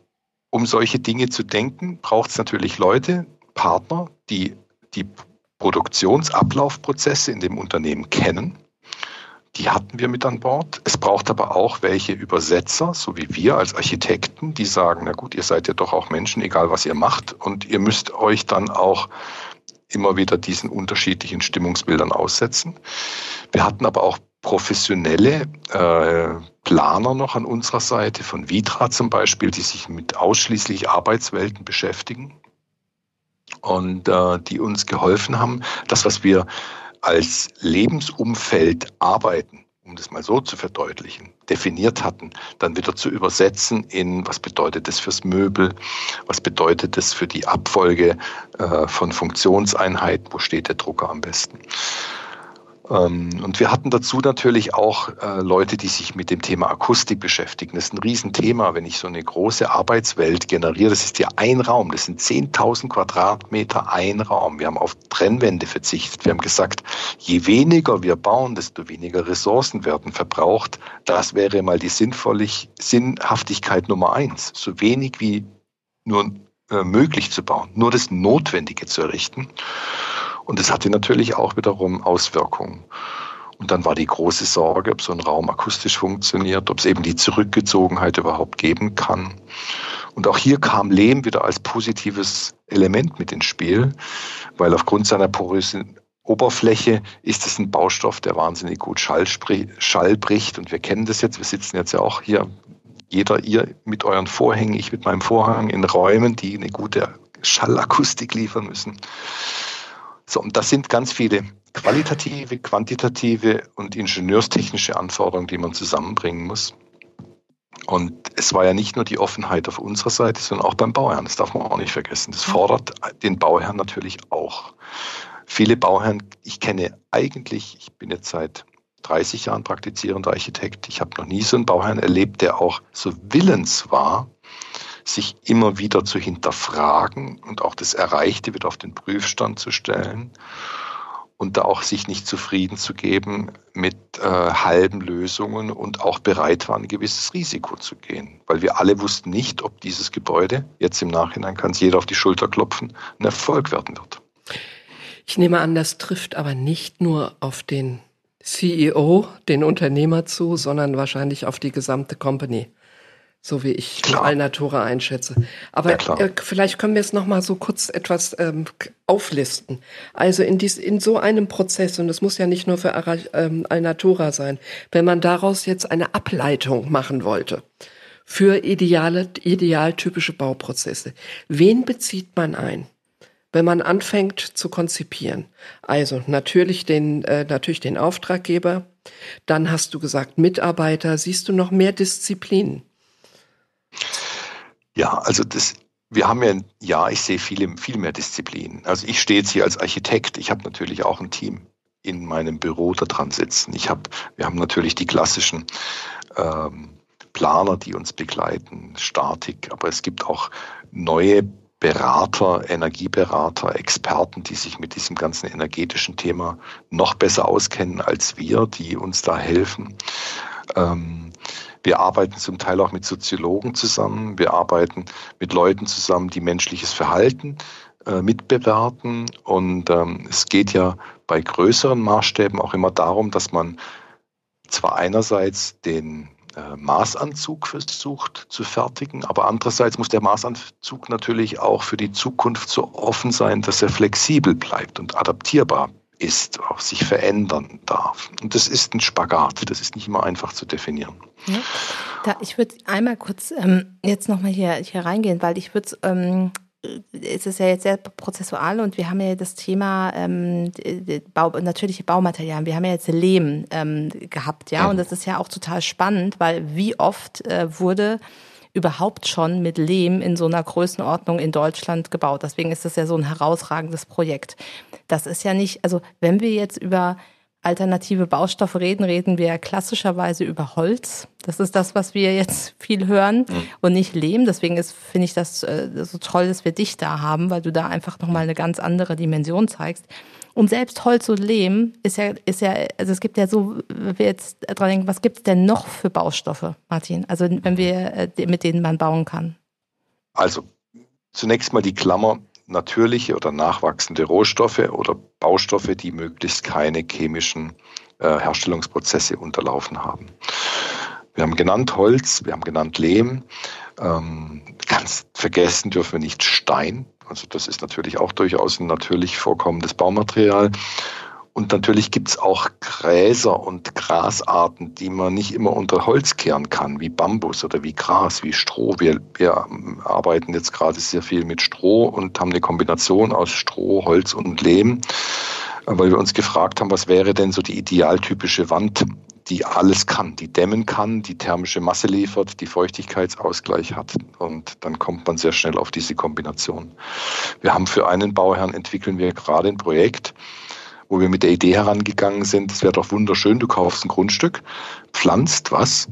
um solche Dinge zu denken, braucht es natürlich Leute, Partner, die die Produktionsablaufprozesse in dem Unternehmen kennen die hatten wir mit an Bord. Es braucht aber auch welche Übersetzer, so wie wir als Architekten, die sagen, na gut, ihr seid ja doch auch Menschen, egal was ihr macht. Und ihr müsst euch dann auch immer wieder diesen unterschiedlichen Stimmungsbildern aussetzen. Wir hatten aber auch professionelle äh, Planer noch an unserer Seite, von Vitra zum Beispiel, die sich mit ausschließlich Arbeitswelten beschäftigen und äh, die uns geholfen haben, das, was wir als Lebensumfeld arbeiten, um das mal so zu verdeutlichen, definiert hatten, dann wieder zu übersetzen in, was bedeutet das fürs Möbel, was bedeutet das für die Abfolge äh, von Funktionseinheiten, wo steht der Drucker am besten. Ähm, und wir hatten dazu natürlich auch äh, Leute, die sich mit dem Thema Akustik beschäftigen. Das ist ein Riesenthema, wenn ich so eine große Arbeitswelt generiere. Das ist ja ein Raum, das sind 10.000 Quadratmeter ein Raum. Wir haben auf Trennwände verzichtet. Wir haben gesagt, je weniger wir bauen, desto weniger Ressourcen werden verbraucht. Das wäre mal die Sinnhaftigkeit Nummer eins. So wenig wie nur äh, möglich zu bauen, nur das Notwendige zu errichten. Und das hatte natürlich auch wiederum Auswirkungen. Und dann war die große Sorge, ob so ein Raum akustisch funktioniert, ob es eben die Zurückgezogenheit überhaupt geben kann. Und auch hier kam Lehm wieder als positives Element mit ins Spiel, weil aufgrund seiner porösen Oberfläche ist es ein Baustoff, der wahnsinnig gut Schall, Schall bricht. Und wir kennen das jetzt. Wir sitzen jetzt ja auch hier, jeder ihr mit euren Vorhängen, ich mit meinem Vorhang in Räumen, die eine gute Schallakustik liefern müssen. So, und das sind ganz viele qualitative, quantitative und ingenieurstechnische Anforderungen, die man zusammenbringen muss. Und es war ja nicht nur die Offenheit auf unserer Seite, sondern auch beim Bauherrn. Das darf man auch nicht vergessen. Das fordert den Bauherrn natürlich auch. Viele Bauherren, ich kenne eigentlich, ich bin jetzt seit 30 Jahren praktizierender Architekt, ich habe noch nie so einen Bauherrn erlebt, der auch so willens war, sich immer wieder zu hinterfragen und auch das Erreichte wieder auf den Prüfstand zu stellen und da auch sich nicht zufrieden zu geben mit äh, halben Lösungen und auch bereit war, ein gewisses Risiko zu gehen. Weil wir alle wussten nicht, ob dieses Gebäude, jetzt im Nachhinein kann es jeder auf die Schulter klopfen, ein Erfolg werden wird. Ich nehme an, das trifft aber nicht nur auf den CEO, den Unternehmer zu, sondern wahrscheinlich auf die gesamte Company so wie ich. Alnatura einschätze. Aber ja, äh, vielleicht können wir es noch mal so kurz etwas ähm, auflisten. Also in, dies, in so einem Prozess, und das muss ja nicht nur für ähm, Alnatura sein, wenn man daraus jetzt eine Ableitung machen wollte für ideale, idealtypische Bauprozesse, wen bezieht man ein? wenn man anfängt zu konzipieren. Also natürlich den, äh, natürlich den Auftraggeber. Dann hast du gesagt Mitarbeiter. Siehst du noch mehr Disziplinen? Ja, also das, wir haben ja, ja, ich sehe viele, viel mehr Disziplinen. Also ich stehe jetzt hier als Architekt. Ich habe natürlich auch ein Team in meinem Büro da dran sitzen. Ich habe, wir haben natürlich die klassischen ähm, Planer, die uns begleiten, Statik, aber es gibt auch neue Berater, Energieberater, Experten, die sich mit diesem ganzen energetischen Thema noch besser auskennen als wir, die uns da helfen. Ähm, wir arbeiten zum Teil auch mit Soziologen zusammen. Wir arbeiten mit Leuten zusammen, die menschliches Verhalten äh, mitbewerten. Und ähm, es geht ja bei größeren Maßstäben auch immer darum, dass man zwar einerseits den äh, Maßanzug versucht zu fertigen, aber andererseits muss der Maßanzug natürlich auch für die Zukunft so offen sein, dass er flexibel bleibt und adaptierbar ist, auch sich verändern darf. Und das ist ein Spagat, das ist nicht immer einfach zu definieren. Ja. Da, ich würde einmal kurz ähm, jetzt nochmal hier, hier reingehen, weil ich würde ähm, es ist ja jetzt sehr prozessual und wir haben ja das Thema ähm, Bau, natürliche Baumaterialien. Wir haben ja jetzt Lehm ähm, gehabt, ja, und das ist ja auch total spannend, weil wie oft äh, wurde überhaupt schon mit Lehm in so einer Größenordnung in Deutschland gebaut. Deswegen ist das ja so ein herausragendes Projekt. Das ist ja nicht, also wenn wir jetzt über alternative Baustoffe reden, reden wir klassischerweise über Holz. Das ist das, was wir jetzt viel hören mhm. und nicht Lehm. Deswegen ist, finde ich das äh, so toll, dass wir dich da haben, weil du da einfach nochmal eine ganz andere Dimension zeigst. Und selbst Holz und Lehm ist ja, ist ja, also es gibt ja so, wenn wir jetzt dran denken, was gibt es denn noch für Baustoffe, Martin? Also wenn wir, äh, mit denen man bauen kann. Also zunächst mal die Klammer, natürliche oder nachwachsende Rohstoffe oder Baustoffe, die möglichst keine chemischen äh, Herstellungsprozesse unterlaufen haben. Wir haben genannt Holz, wir haben genannt Lehm. Ähm, ganz vergessen dürfen wir nicht Stein. Also das ist natürlich auch durchaus ein natürlich vorkommendes Baumaterial. Und natürlich gibt es auch Gräser und Grasarten, die man nicht immer unter Holz kehren kann, wie Bambus oder wie Gras, wie Stroh. Wir, wir arbeiten jetzt gerade sehr viel mit Stroh und haben eine Kombination aus Stroh, Holz und Lehm, weil wir uns gefragt haben, was wäre denn so die idealtypische Wand, die alles kann, die dämmen kann, die thermische Masse liefert, die Feuchtigkeitsausgleich hat. Und dann kommt man sehr schnell auf diese Kombination. Wir haben für einen Bauherrn entwickeln wir gerade ein Projekt, wo wir mit der Idee herangegangen sind, es wäre doch wunderschön, du kaufst ein Grundstück, pflanzt was,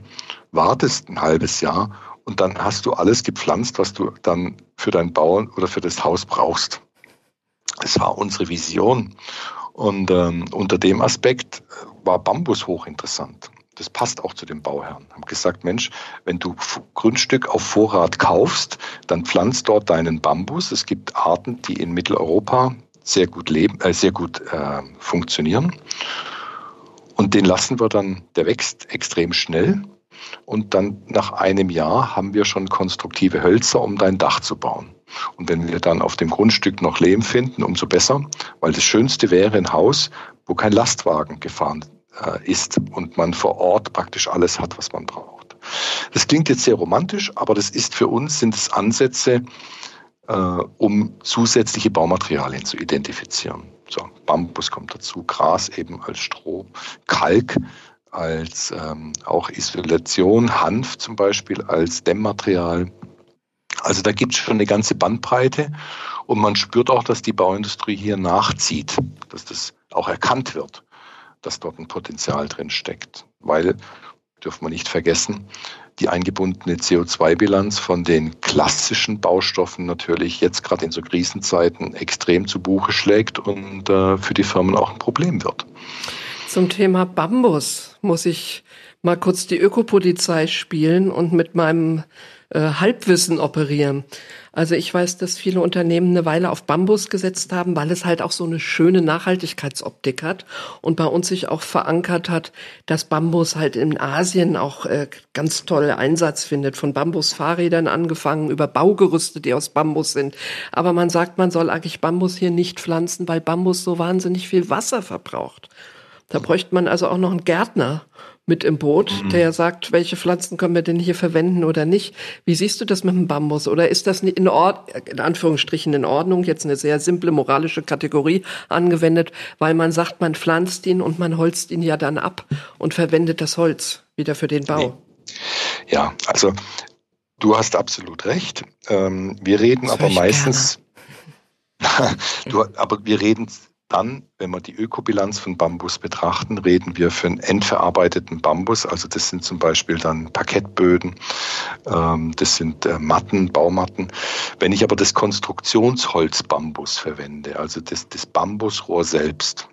wartest ein halbes Jahr und dann hast du alles gepflanzt, was du dann für deinen Bau oder für das Haus brauchst. Das war unsere Vision. Und ähm, unter dem Aspekt war Bambus hochinteressant. Das passt auch zu den Bauherren. Haben gesagt, Mensch, wenn du Grundstück auf Vorrat kaufst, dann pflanzt dort deinen Bambus. Es gibt Arten, die in Mitteleuropa sehr gut leben, äh, sehr gut äh, funktionieren. Und den lassen wir dann, der wächst extrem schnell. Und dann nach einem Jahr haben wir schon konstruktive Hölzer, um dein Dach zu bauen. Und wenn wir dann auf dem Grundstück noch Lehm finden, umso besser, weil das Schönste wäre ein Haus, wo kein Lastwagen gefahren äh, ist und man vor Ort praktisch alles hat, was man braucht. Das klingt jetzt sehr romantisch, aber das ist für uns, sind es Ansätze, äh, um zusätzliche Baumaterialien zu identifizieren. So, Bambus kommt dazu, Gras eben als Stroh, Kalk als ähm, auch Isolation, Hanf zum Beispiel als Dämmmaterial. Also da gibt es schon eine ganze Bandbreite und man spürt auch, dass die Bauindustrie hier nachzieht, dass das auch erkannt wird, dass dort ein Potenzial drin steckt. Weil, dürfen wir nicht vergessen, die eingebundene CO2-Bilanz von den klassischen Baustoffen natürlich jetzt gerade in so Krisenzeiten extrem zu Buche schlägt und äh, für die Firmen auch ein Problem wird. Zum Thema Bambus muss ich mal kurz die Ökopolizei spielen und mit meinem äh, Halbwissen operieren. Also ich weiß, dass viele Unternehmen eine Weile auf Bambus gesetzt haben, weil es halt auch so eine schöne Nachhaltigkeitsoptik hat und bei uns sich auch verankert hat, dass Bambus halt in Asien auch äh, ganz toll Einsatz findet, von Bambusfahrrädern angefangen über Baugerüste, die aus Bambus sind. Aber man sagt, man soll eigentlich Bambus hier nicht pflanzen, weil Bambus so wahnsinnig viel Wasser verbraucht. Da bräuchte man also auch noch einen Gärtner mit im Boot, mhm. der sagt, welche Pflanzen können wir denn hier verwenden oder nicht. Wie siehst du das mit dem Bambus? Oder ist das in, Ord in Anführungsstrichen in Ordnung, jetzt eine sehr simple moralische Kategorie angewendet, weil man sagt, man pflanzt ihn und man holzt ihn ja dann ab und verwendet das Holz wieder für den Bau? Nee. Ja, also du hast absolut recht. Ähm, wir reden das aber meistens, *laughs* *laughs* du, aber wir reden dann, wenn wir die Ökobilanz von Bambus betrachten, reden wir für einen endverarbeiteten Bambus. Also das sind zum Beispiel dann Parkettböden, ähm, das sind äh, Matten, Baumatten. Wenn ich aber das Konstruktionsholz Bambus verwende, also das, das Bambusrohr selbst,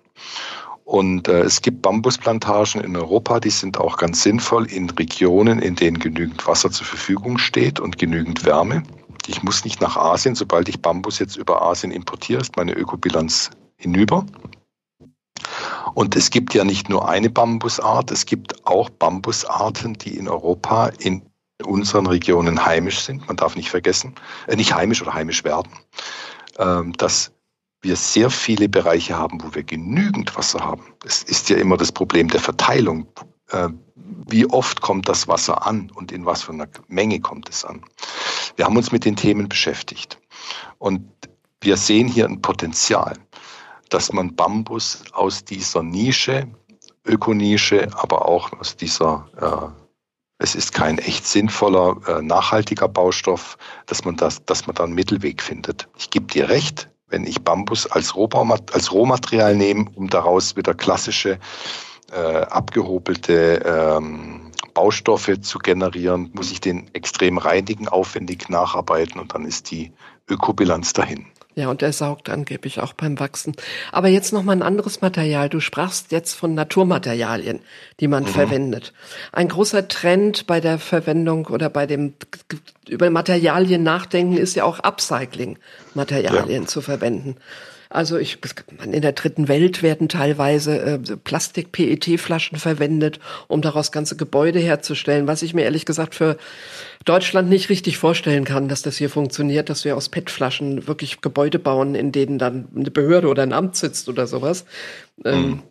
und äh, es gibt Bambusplantagen in Europa, die sind auch ganz sinnvoll in Regionen, in denen genügend Wasser zur Verfügung steht und genügend Wärme. Ich muss nicht nach Asien, sobald ich Bambus jetzt über Asien importiere, ist meine Ökobilanz hinüber. Und es gibt ja nicht nur eine Bambusart, es gibt auch Bambusarten, die in Europa in unseren Regionen heimisch sind. Man darf nicht vergessen, äh, nicht heimisch oder heimisch werden, ähm, dass wir sehr viele Bereiche haben, wo wir genügend Wasser haben. Es ist ja immer das Problem der Verteilung. Äh, wie oft kommt das Wasser an und in was für einer Menge kommt es an? Wir haben uns mit den Themen beschäftigt und wir sehen hier ein Potenzial dass man Bambus aus dieser Nische, Ökonische, aber auch aus dieser, äh, es ist kein echt sinnvoller, äh, nachhaltiger Baustoff, dass man das, dass man da einen Mittelweg findet. Ich gebe dir recht, wenn ich Bambus als, Rohbaumat als Rohmaterial nehme, um daraus wieder klassische, äh, abgehobelte ähm, Baustoffe zu generieren, muss ich den extrem reinigen, aufwendig nacharbeiten und dann ist die Ökobilanz dahin. Ja, und der saugt angeblich auch beim Wachsen. Aber jetzt noch mal ein anderes Material. Du sprachst jetzt von Naturmaterialien, die man mhm. verwendet. Ein großer Trend bei der Verwendung oder bei dem über Materialien nachdenken ist ja auch Upcycling-Materialien ja. zu verwenden. Also ich, in der dritten Welt werden teilweise äh, Plastik-PET-Flaschen verwendet, um daraus ganze Gebäude herzustellen, was ich mir ehrlich gesagt für Deutschland nicht richtig vorstellen kann, dass das hier funktioniert, dass wir aus PET-Flaschen wirklich Gebäude bauen, in denen dann eine Behörde oder ein Amt sitzt oder sowas. Ähm, hm.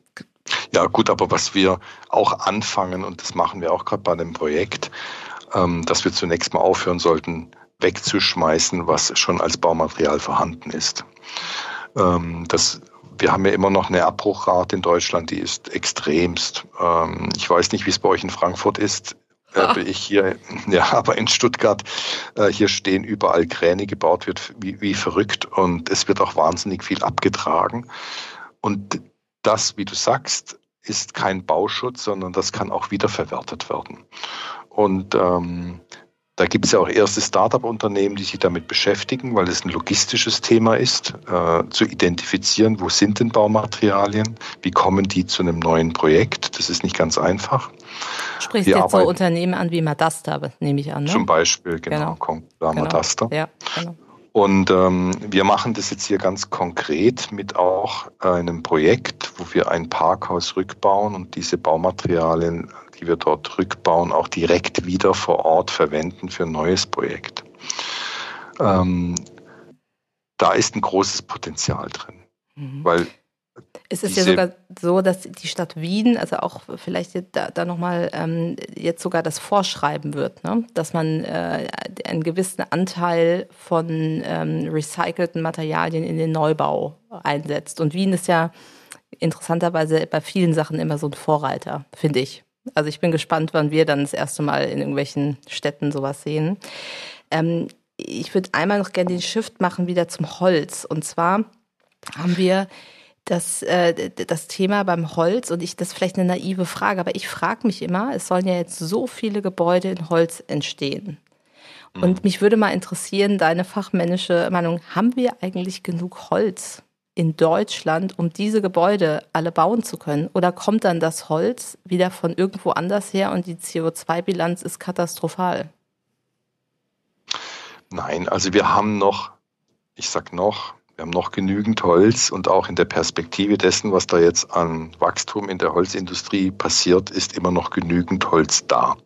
ja, gut, aber was wir auch anfangen, und das machen wir auch gerade bei dem Projekt, ähm, dass wir zunächst mal aufhören sollten, wegzuschmeißen, was schon als Baumaterial vorhanden ist. Ähm, das wir haben ja immer noch eine Abbruchrate in Deutschland, die ist extremst. Ähm, ich weiß nicht, wie es bei euch in Frankfurt ist. Äh, ich hier, *laughs* ja, aber in Stuttgart, äh, hier stehen überall Kräne gebaut wird wie, wie verrückt und es wird auch wahnsinnig viel abgetragen. Und das, wie du sagst, ist kein Bauschutz, sondern das kann auch wiederverwertet werden. Und ähm, da gibt es ja auch erste Start-up-Unternehmen, die sich damit beschäftigen, weil es ein logistisches Thema ist, äh, zu identifizieren, wo sind denn Baumaterialien, wie kommen die zu einem neuen Projekt. Das ist nicht ganz einfach. Sprichst Wir jetzt so Unternehmen an wie Madasta, nehme ich an. Ne? Zum Beispiel, genau, genau. genau. Madasta. Ja, genau. Und ähm, wir machen das jetzt hier ganz konkret mit auch einem Projekt, wo wir ein Parkhaus rückbauen und diese Baumaterialien die wir dort rückbauen, auch direkt wieder vor Ort verwenden für ein neues Projekt. Ähm, da ist ein großes Potenzial drin. Mhm. Weil es ist ja sogar so, dass die Stadt Wien, also auch vielleicht da, da nochmal ähm, jetzt sogar das vorschreiben wird, ne? dass man äh, einen gewissen Anteil von ähm, recycelten Materialien in den Neubau einsetzt. Und Wien ist ja interessanterweise bei vielen Sachen immer so ein Vorreiter, finde ich. Also ich bin gespannt, wann wir dann das erste Mal in irgendwelchen Städten sowas sehen. Ähm, ich würde einmal noch gerne den Shift machen wieder zum Holz. Und zwar haben wir das, äh, das Thema beim Holz und ich, das ist vielleicht eine naive Frage, aber ich frage mich immer, es sollen ja jetzt so viele Gebäude in Holz entstehen. Und mhm. mich würde mal interessieren, deine fachmännische Meinung, haben wir eigentlich genug Holz? In Deutschland, um diese Gebäude alle bauen zu können? Oder kommt dann das Holz wieder von irgendwo anders her und die CO2-Bilanz ist katastrophal? Nein, also wir haben noch, ich sag noch, wir haben noch genügend Holz und auch in der Perspektive dessen, was da jetzt an Wachstum in der Holzindustrie passiert, ist immer noch genügend Holz da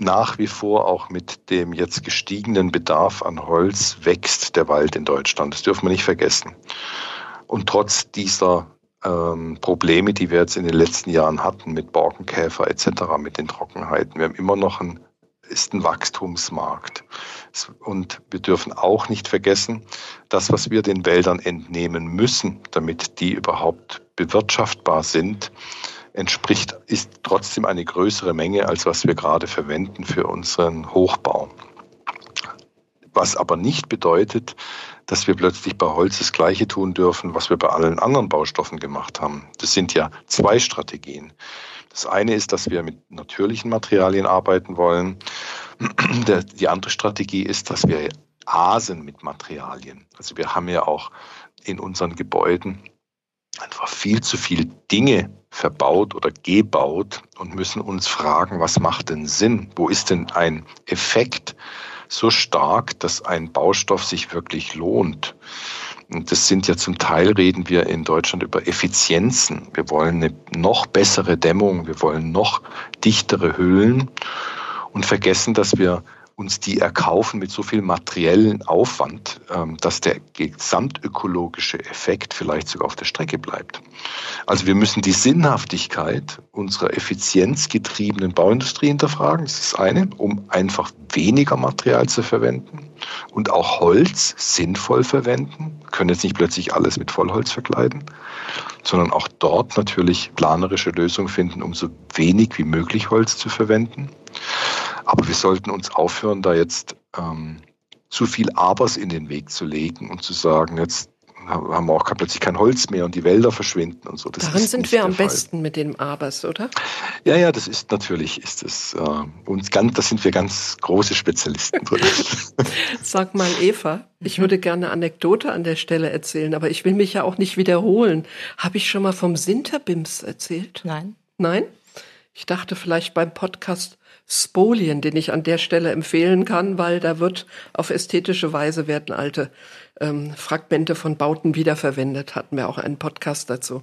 nach wie vor auch mit dem jetzt gestiegenen Bedarf an Holz wächst der Wald in Deutschland. Das dürfen wir nicht vergessen. Und trotz dieser ähm, Probleme, die wir jetzt in den letzten Jahren hatten mit Borkenkäfer etc., mit den Trockenheiten, wir haben immer noch ein, ist ein Wachstumsmarkt. Und wir dürfen auch nicht vergessen, das, was wir den Wäldern entnehmen müssen, damit die überhaupt bewirtschaftbar sind, entspricht, ist trotzdem eine größere Menge, als was wir gerade verwenden für unseren Hochbau. Was aber nicht bedeutet, dass wir plötzlich bei Holz das Gleiche tun dürfen, was wir bei allen anderen Baustoffen gemacht haben. Das sind ja zwei Strategien. Das eine ist, dass wir mit natürlichen Materialien arbeiten wollen. Die andere Strategie ist, dass wir asen mit Materialien. Also wir haben ja auch in unseren Gebäuden einfach viel zu viel Dinge verbaut oder gebaut und müssen uns fragen, was macht denn Sinn? Wo ist denn ein Effekt so stark, dass ein Baustoff sich wirklich lohnt? Und das sind ja zum Teil, reden wir in Deutschland über Effizienzen. Wir wollen eine noch bessere Dämmung, wir wollen noch dichtere Hüllen und vergessen, dass wir uns die erkaufen mit so viel materiellen Aufwand, ähm, dass der gesamtökologische Effekt vielleicht sogar auf der Strecke bleibt. Also wir müssen die Sinnhaftigkeit unserer effizienzgetriebenen Bauindustrie hinterfragen, das ist eine, um einfach weniger Material zu verwenden und auch Holz sinnvoll verwenden. Wir können jetzt nicht plötzlich alles mit Vollholz verkleiden, sondern auch dort natürlich planerische Lösungen finden, um so wenig wie möglich Holz zu verwenden. Aber wir sollten uns aufhören, da jetzt ähm, zu viel Abers in den Weg zu legen und zu sagen, jetzt haben wir auch plötzlich kein Holz mehr und die Wälder verschwinden und so. Das Darin sind wir am Fall. besten mit dem Abers, oder? Ja, ja, das ist natürlich, ist es äh, uns ganz, da sind wir ganz große Spezialisten drin. *laughs* Sag mal, Eva, ich würde gerne eine Anekdote an der Stelle erzählen, aber ich will mich ja auch nicht wiederholen. Habe ich schon mal vom Sinterbims erzählt? Nein. Nein? Ich dachte vielleicht beim Podcast Spolien, den ich an der Stelle empfehlen kann, weil da wird auf ästhetische Weise werden alte ähm, Fragmente von Bauten wiederverwendet. Hatten wir auch einen Podcast dazu.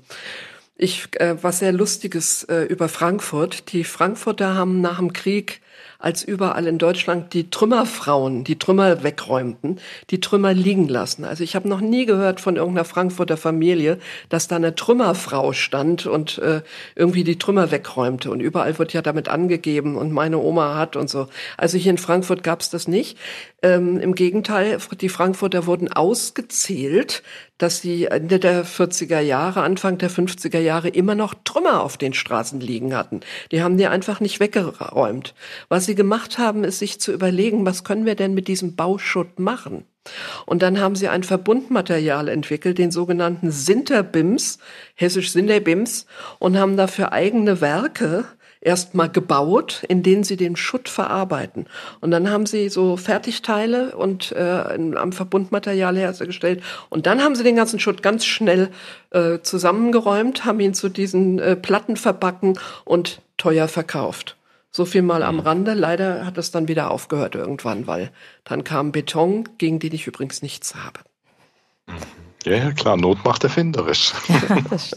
Ich äh, was sehr lustiges äh, über Frankfurt. Die Frankfurter haben nach dem Krieg als überall in Deutschland die Trümmerfrauen, die Trümmer wegräumten, die Trümmer liegen lassen. Also ich habe noch nie gehört von irgendeiner Frankfurter Familie, dass da eine Trümmerfrau stand und äh, irgendwie die Trümmer wegräumte. Und überall wird ja damit angegeben und meine Oma hat und so. Also hier in Frankfurt gab es das nicht. Ähm, Im Gegenteil, die Frankfurter wurden ausgezählt, dass sie Ende der 40er Jahre, Anfang der 50er Jahre immer noch Trümmer auf den Straßen liegen hatten. Die haben die einfach nicht weggeräumt. Was sie gemacht haben, ist sich zu überlegen, was können wir denn mit diesem Bauschutt machen? Und dann haben sie ein Verbundmaterial entwickelt, den sogenannten Sinterbims, hessisch Sinterbims, und haben dafür eigene Werke erstmal gebaut, in denen sie den Schutt verarbeiten. Und dann haben sie so Fertigteile und äh, am Verbundmaterial hergestellt. Und dann haben sie den ganzen Schutt ganz schnell äh, zusammengeräumt, haben ihn zu diesen äh, Platten verbacken und teuer verkauft. So viel mal am Rande. Leider hat es dann wieder aufgehört irgendwann, weil dann kam Beton, gegen den ich übrigens nichts habe. Ja, ja, klar, Not macht erfinderisch. *laughs* Ja, das.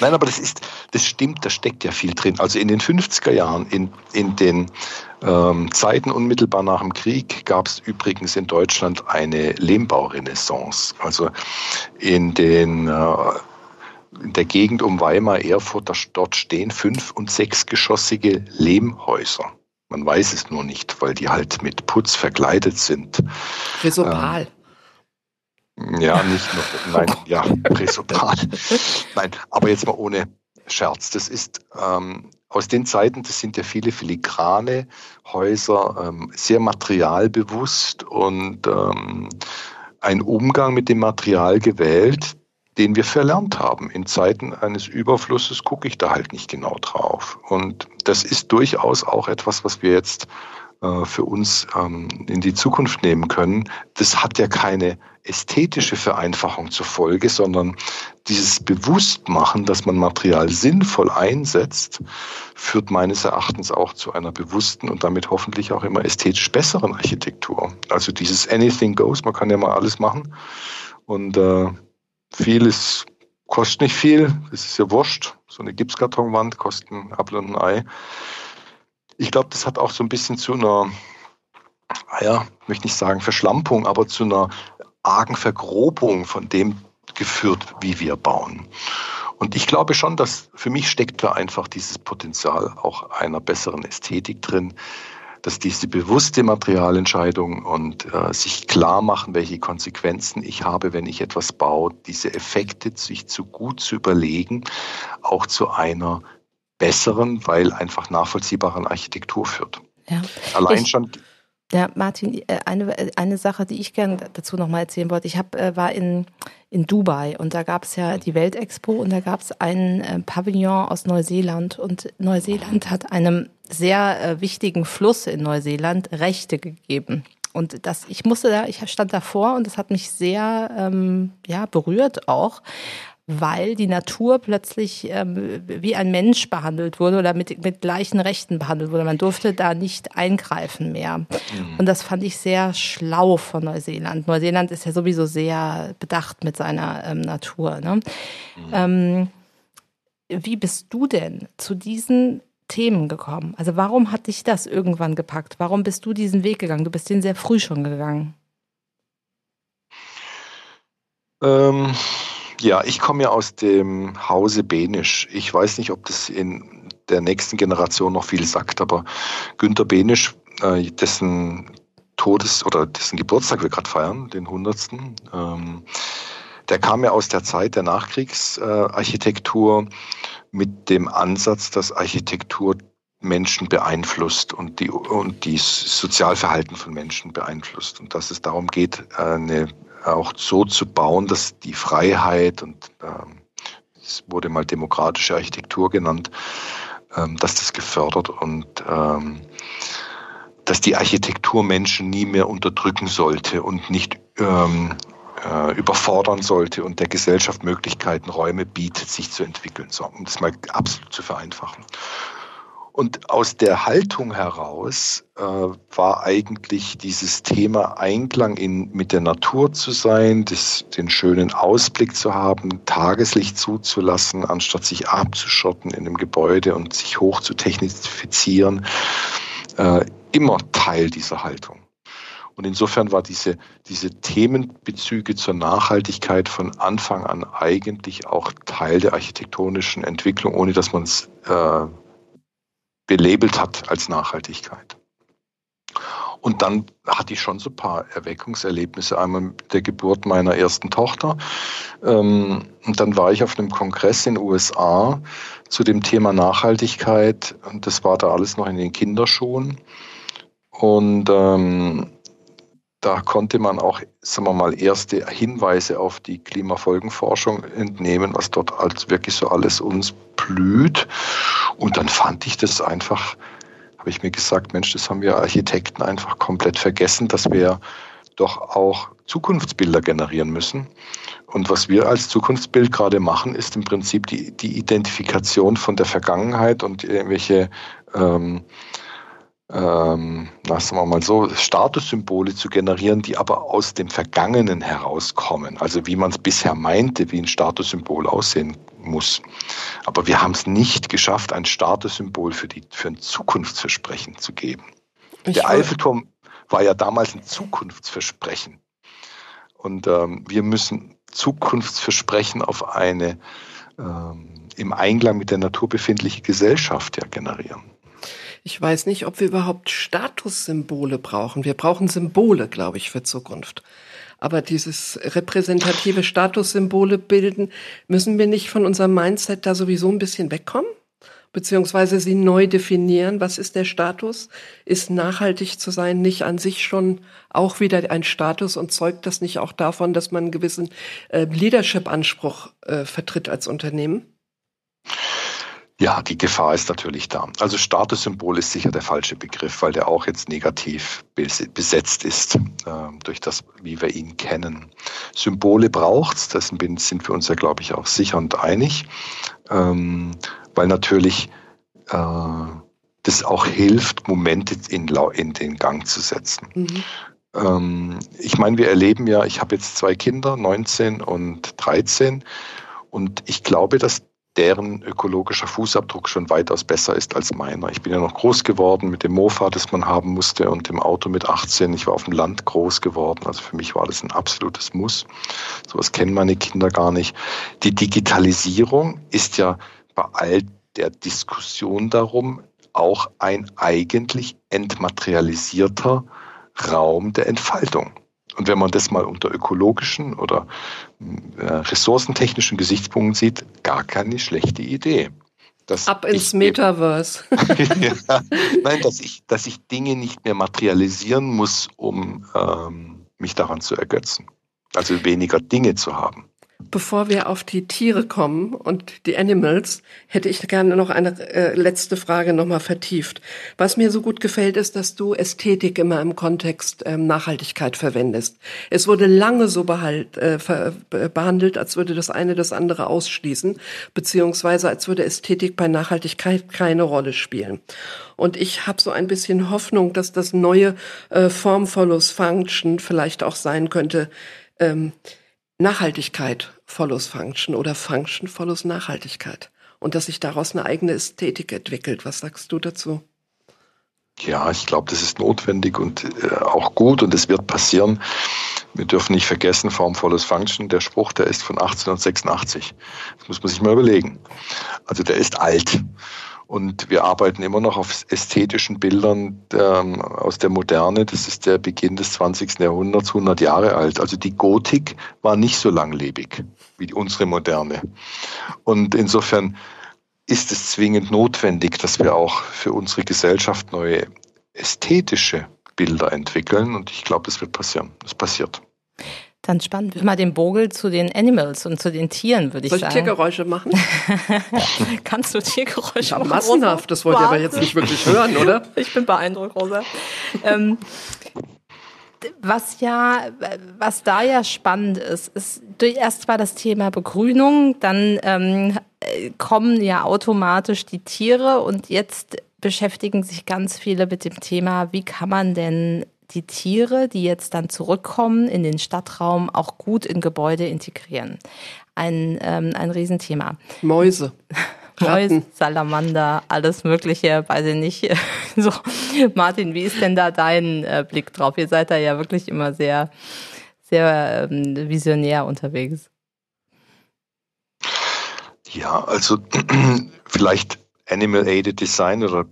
Nein, aber das ist, das stimmt, da steckt ja viel drin. Also in den 50er Jahren, in, in den ähm, Zeiten unmittelbar nach dem Krieg, gab es übrigens in Deutschland eine Lehmbaurenaissance. Also in den äh, in der Gegend um Weimar, Erfurt, dort stehen fünf- und sechsgeschossige Lehmhäuser. Man weiß es nur nicht, weil die halt mit Putz verkleidet sind. Resopal. Ähm, ja, nicht nur, nein, *laughs* ja, Presopal. nein, aber jetzt mal ohne Scherz. Das ist ähm, aus den Zeiten, das sind ja viele filigrane Häuser, ähm, sehr materialbewusst und ähm, ein Umgang mit dem Material gewählt, den wir verlernt haben. In Zeiten eines Überflusses gucke ich da halt nicht genau drauf. Und das ist durchaus auch etwas, was wir jetzt äh, für uns ähm, in die Zukunft nehmen können. Das hat ja keine ästhetische Vereinfachung zur Folge, sondern dieses Bewusstmachen, dass man Material sinnvoll einsetzt, führt meines Erachtens auch zu einer bewussten und damit hoffentlich auch immer ästhetisch besseren Architektur. Also dieses Anything Goes, man kann ja mal alles machen und äh, vieles kostet nicht viel, das ist ja wurscht. So eine Gipskartonwand kostet ein Apfel und ein Ei. Ich glaube, das hat auch so ein bisschen zu einer, ja, möchte nicht sagen Verschlampung, aber zu einer argen Vergrobung von dem geführt, wie wir bauen. Und ich glaube schon, dass für mich steckt da einfach dieses Potenzial auch einer besseren Ästhetik drin, dass diese bewusste Materialentscheidung und äh, sich klar machen, welche Konsequenzen ich habe, wenn ich etwas baue, diese Effekte sich zu gut zu überlegen, auch zu einer besseren, weil einfach nachvollziehbaren Architektur führt. Ja. Allein ich, schon Ja, Martin, äh, eine, äh, eine Sache, die ich gerne dazu nochmal erzählen wollte. Ich hab, äh, war in, in Dubai und da gab es ja die Weltexpo und da gab es einen Pavillon aus Neuseeland und Neuseeland hat einem sehr wichtigen Fluss in Neuseeland Rechte gegeben. Und das, ich musste da, ich stand davor und das hat mich sehr ähm, ja, berührt auch, weil die Natur plötzlich ähm, wie ein Mensch behandelt wurde oder mit, mit gleichen Rechten behandelt wurde. Man durfte da nicht eingreifen mehr. Mhm. Und das fand ich sehr schlau von Neuseeland. Neuseeland ist ja sowieso sehr bedacht mit seiner ähm, Natur. Ne? Mhm. Ähm, wie bist du denn zu diesen Themen gekommen? Also warum hat dich das irgendwann gepackt? Warum bist du diesen Weg gegangen? Du bist den sehr früh schon gegangen. Ähm, ja, ich komme ja aus dem Hause Benisch. Ich weiß nicht, ob das in der nächsten Generation noch viel sagt, aber Günter Benisch, äh, dessen Todes- oder dessen Geburtstag wir gerade feiern, den 100. Ähm, der kam ja aus der Zeit der Nachkriegsarchitektur mit dem Ansatz, dass Architektur Menschen beeinflusst und die, und die Sozialverhalten von Menschen beeinflusst. Und dass es darum geht, eine auch so zu bauen, dass die Freiheit und ähm, es wurde mal demokratische Architektur genannt, ähm, dass das gefördert und ähm, dass die Architektur Menschen nie mehr unterdrücken sollte und nicht äh, überfordern sollte und der Gesellschaft Möglichkeiten, Räume bietet, sich zu entwickeln. So, um das mal absolut zu vereinfachen. Und aus der Haltung heraus äh, war eigentlich dieses Thema Einklang in, mit der Natur zu sein, das, den schönen Ausblick zu haben, Tageslicht zuzulassen, anstatt sich abzuschotten in einem Gebäude und sich hoch zu technifizieren, äh, immer Teil dieser Haltung. Und insofern war diese, diese Themenbezüge zur Nachhaltigkeit von Anfang an eigentlich auch Teil der architektonischen Entwicklung, ohne dass man es äh, belabelt hat als Nachhaltigkeit. Und dann hatte ich schon so ein paar Erweckungserlebnisse. Einmal mit der Geburt meiner ersten Tochter. Ähm, und dann war ich auf einem Kongress in den USA zu dem Thema Nachhaltigkeit. Und das war da alles noch in den Kinderschuhen. Und ähm, da konnte man auch, sagen wir mal, erste Hinweise auf die Klimafolgenforschung entnehmen, was dort als wirklich so alles uns blüht. Und dann fand ich das einfach, habe ich mir gesagt, Mensch, das haben wir Architekten einfach komplett vergessen, dass wir doch auch Zukunftsbilder generieren müssen. Und was wir als Zukunftsbild gerade machen, ist im Prinzip die, die Identifikation von der Vergangenheit und irgendwelche ähm, ähm, sagen wir mal so, Statussymbole zu generieren, die aber aus dem Vergangenen herauskommen. Also wie man es bisher meinte, wie ein Statussymbol aussehen muss. Aber wir haben es nicht geschafft, ein Statussymbol für, die, für ein Zukunftsversprechen zu geben. Ich Der Eiffelturm war ja damals ein Zukunftsversprechen. Und ähm, wir müssen Zukunftsversprechen auf eine ähm, im Einklang mit der Natur befindliche Gesellschaft ja generieren. Ich weiß nicht, ob wir überhaupt Statussymbole brauchen. Wir brauchen Symbole, glaube ich, für Zukunft. Aber dieses repräsentative Statussymbole bilden, müssen wir nicht von unserem Mindset da sowieso ein bisschen wegkommen? Beziehungsweise sie neu definieren. Was ist der Status? Ist nachhaltig zu sein nicht an sich schon auch wieder ein Status und zeugt das nicht auch davon, dass man einen gewissen äh, Leadership-Anspruch äh, vertritt als Unternehmen? Ja, die Gefahr ist natürlich da. Also Statussymbol ist sicher der falsche Begriff, weil der auch jetzt negativ besetzt ist äh, durch das, wie wir ihn kennen. Symbole braucht's, dessen sind wir uns ja, glaube ich, auch sicher und einig, ähm, weil natürlich äh, das auch hilft, Momente in, in den Gang zu setzen. Mhm. Ähm, ich meine, wir erleben ja, ich habe jetzt zwei Kinder, 19 und 13, und ich glaube, dass deren ökologischer Fußabdruck schon weitaus besser ist als meiner. Ich bin ja noch groß geworden mit dem Mofa, das man haben musste und dem Auto mit 18. Ich war auf dem Land groß geworden. Also für mich war das ein absolutes Muss. Sowas kennen meine Kinder gar nicht. Die Digitalisierung ist ja bei all der Diskussion darum auch ein eigentlich entmaterialisierter Raum der Entfaltung. Und wenn man das mal unter ökologischen oder ressourcentechnischen Gesichtspunkten sieht, gar keine schlechte Idee. Ab ins Metaverse. *laughs* *laughs* ja, nein, dass ich, dass ich Dinge nicht mehr materialisieren muss, um ähm, mich daran zu ergötzen. Also weniger Dinge zu haben. Bevor wir auf die Tiere kommen und die Animals, hätte ich gerne noch eine äh, letzte Frage nochmal vertieft. Was mir so gut gefällt, ist, dass du Ästhetik immer im Kontext ähm, Nachhaltigkeit verwendest. Es wurde lange so behalt, äh, behandelt, als würde das eine das andere ausschließen, beziehungsweise als würde Ästhetik bei Nachhaltigkeit keine Rolle spielen. Und ich habe so ein bisschen Hoffnung, dass das neue äh, Form follows Function vielleicht auch sein könnte. Ähm, Nachhaltigkeit follows Function oder Function follows Nachhaltigkeit und dass sich daraus eine eigene Ästhetik entwickelt. Was sagst du dazu? Ja, ich glaube, das ist notwendig und äh, auch gut und es wird passieren. Wir dürfen nicht vergessen, Form follows Function, der Spruch, der ist von 1886. Das muss man sich mal überlegen. Also der ist alt. Und wir arbeiten immer noch auf ästhetischen Bildern ähm, aus der Moderne. Das ist der Beginn des 20. Jahrhunderts, 100 Jahre alt. Also die Gotik war nicht so langlebig wie unsere Moderne. Und insofern ist es zwingend notwendig, dass wir auch für unsere Gesellschaft neue ästhetische Bilder entwickeln. Und ich glaube, das wird passieren. Das passiert. Dann spannen wir mal den Bogen zu den Animals und zu den Tieren, würde ich Soll sagen. Soll ich Tiergeräusche machen? *laughs* Kannst du Tiergeräusche ja, machen? Massenhaft, das wollt ihr aber jetzt nicht wirklich hören, oder? *laughs* Ich bin beeindruckt, Rosa. ähm, was ja, was da ja spannend ist, ist erst mal das Thema Begrünung, dann ähm, kommen ja automatisch die Tiere und jetzt beschäftigen sich ganz viele mit dem Thema, wie kann man denn die Tiere, die jetzt dann zurückkommen in den Stadtraum, auch gut in Gebäude integrieren. Ein, ähm, ein Riesenthema. Mäuse. *laughs* Mäuse, Salamander, alles Mögliche, weiß ich nicht. *laughs* So, Martin, wie ist denn da dein äh, Blick drauf? Ihr seid da ja wirklich immer sehr, sehr ähm, visionär unterwegs. Ja, also *clears throat* vielleicht Animal Aided Design oder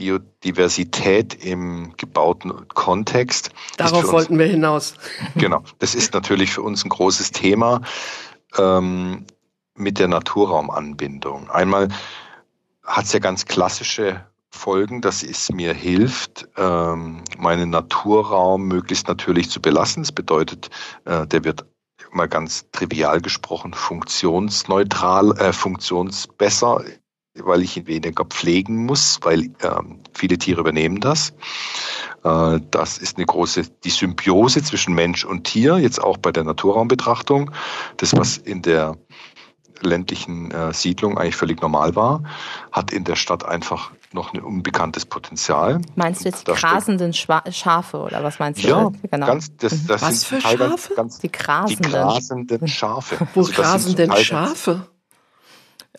Biodiversität im gebauten Kontext. Darauf uns, wollten wir hinaus. *laughs* Genau, das ist natürlich für uns ein großes Thema ähm, mit der Naturraumanbindung. Einmal hat es ja ganz klassische Folgen, dass es mir hilft, ähm, meinen Naturraum möglichst natürlich zu belassen. Das bedeutet, äh, der wird mal ganz trivial gesprochen funktionsneutral, äh, funktionsbesser weil ich ihn weniger pflegen muss, weil ähm, viele Tiere übernehmen das. Äh, das ist eine große, die Symbiose zwischen Mensch und Tier, jetzt auch bei der Naturraumbetrachtung. Das, was in der ländlichen äh, Siedlung eigentlich völlig normal war, hat in der Stadt einfach noch ein unbekanntes Potenzial. Meinst du jetzt die grasenden Schafe oder was meinst du? Ja, genau. Ganz, das, das was für Schafe? Ganz, die grasenden. Die grasenden Schafe. Wo also grasen denn Schafe?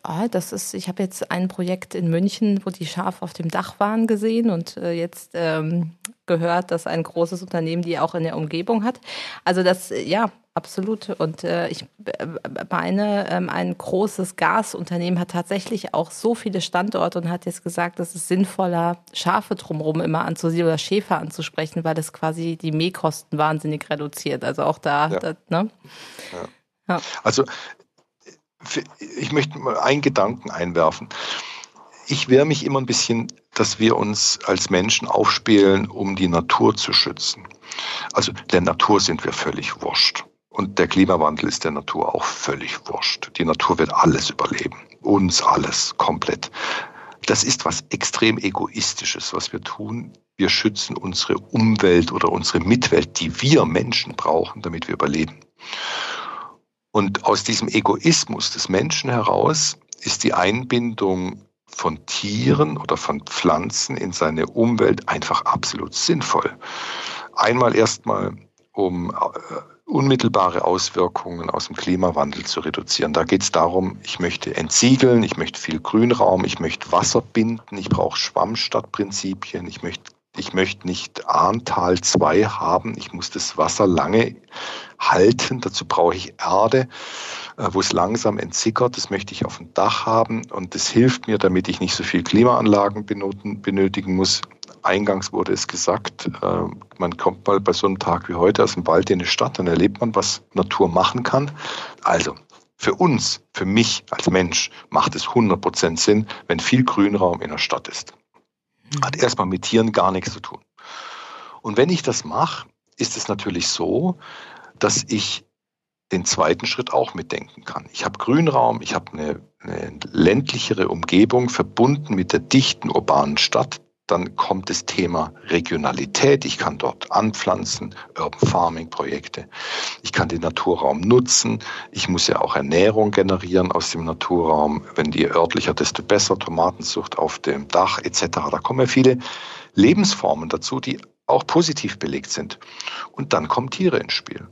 Ah, das ist, ich habe jetzt ein Projekt in München, wo die Schafe auf dem Dach waren, gesehen und äh, jetzt ähm, gehört, dass ein großes Unternehmen die auch in der Umgebung hat. Also das, ja, absolut. Und äh, ich äh, meine, ähm, ein großes Gasunternehmen hat tatsächlich auch so viele Standorte und hat jetzt gesagt, es ist sinnvoller, Schafe drumherum immer anzusehen oder Schäfer anzusprechen, weil das quasi die Mähkosten wahnsinnig reduziert. Also auch da, ja. das, ne? Ja. Ja. Also ich möchte mal einen Gedanken einwerfen. Ich wehre mich immer ein bisschen, dass wir uns als Menschen aufspielen, um die Natur zu schützen. Also der Natur sind wir völlig wurscht. Und der Klimawandel ist der Natur auch völlig wurscht. Die Natur wird alles überleben. Uns alles komplett. Das ist was extrem egoistisches, was wir tun. Wir schützen unsere Umwelt oder unsere Mitwelt, die wir Menschen brauchen, damit wir überleben. Und aus diesem Egoismus des Menschen heraus ist die Einbindung von Tieren oder von Pflanzen in seine Umwelt einfach absolut sinnvoll. Einmal erstmal, um äh, unmittelbare Auswirkungen aus dem Klimawandel zu reduzieren. Da geht es darum, ich möchte entsiegeln, ich möchte viel Grünraum, ich möchte Wasser binden, ich brauche Schwammstadtprinzipien, ich möchte ich möchte nicht Ahntal 2 haben. Ich muss das Wasser lange halten. Dazu brauche ich Erde, äh, wo es langsam entsickert. Das möchte ich auf dem Dach haben. Und das hilft mir, damit ich nicht so viel Klimaanlagen benötigen muss. Eingangs wurde es gesagt, äh, man kommt mal bei so einem Tag wie heute aus dem Wald in eine Stadt, dann erlebt man, was Natur machen kann. Also für uns, für mich als Mensch macht es 100% Sinn, wenn viel Grünraum in der Stadt ist. Hat erstmal mit Tieren gar nichts zu tun. Und wenn ich das mache, ist es natürlich so, dass ich den zweiten Schritt auch mitdenken kann. Ich habe Grünraum, ich habe eine, eine ländlichere Umgebung verbunden mit der dichten urbanen Stadt. Dann kommt das Thema Regionalität. Ich kann dort anpflanzen, Urban Farming Projekte. Ich kann den Naturraum nutzen. Ich muss ja auch Ernährung generieren aus dem Naturraum. Wenn die örtlicher, desto besser. Tomatenzucht auf dem Dach etc. Da kommen ja viele Lebensformen dazu, die auch positiv belegt sind. Und dann kommen Tiere ins Spiel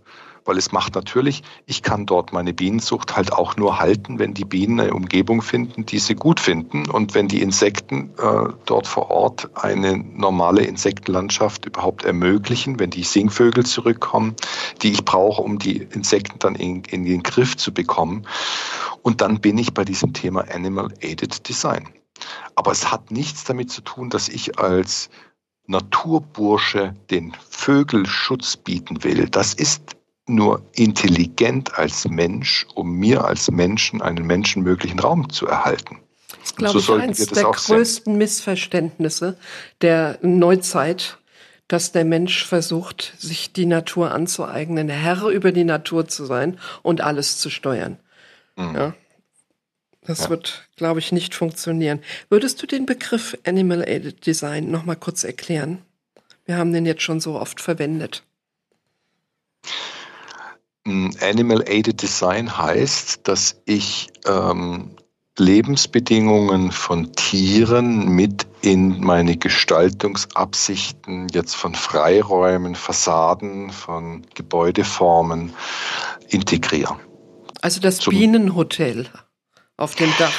weil es macht natürlich, ich kann dort meine Bienenzucht halt auch nur halten, wenn die Bienen eine Umgebung finden, die sie gut finden und wenn die Insekten äh, dort vor Ort eine normale Insektenlandschaft überhaupt ermöglichen, wenn die Singvögel zurückkommen, die ich brauche, um die Insekten dann in, in den Griff zu bekommen. Und dann bin ich bei diesem Thema Animal Aided Design. Aber es hat nichts damit zu tun, dass ich als Naturbursche den Vögel Schutz bieten will. Das ist nur intelligent als Mensch, um mir als Menschen einen menschenmöglichen Raum zu erhalten. Das ist, glaube so ich, eines der größten sehen. Missverständnisse der Neuzeit, dass der Mensch versucht, sich die Natur anzueignen, Herr über die Natur zu sein und alles zu steuern. Mhm. Ja. Das ja. wird, glaube ich, nicht funktionieren. Würdest du den Begriff Animal Aided Design noch mal kurz erklären? Wir haben den jetzt schon so oft verwendet. Animal Aided Design heißt, dass ich ähm, Lebensbedingungen von Tieren mit in meine Gestaltungsabsichten jetzt von Freiräumen, Fassaden, von Gebäudeformen integriere. Also das Zum, Bienenhotel auf dem Dach.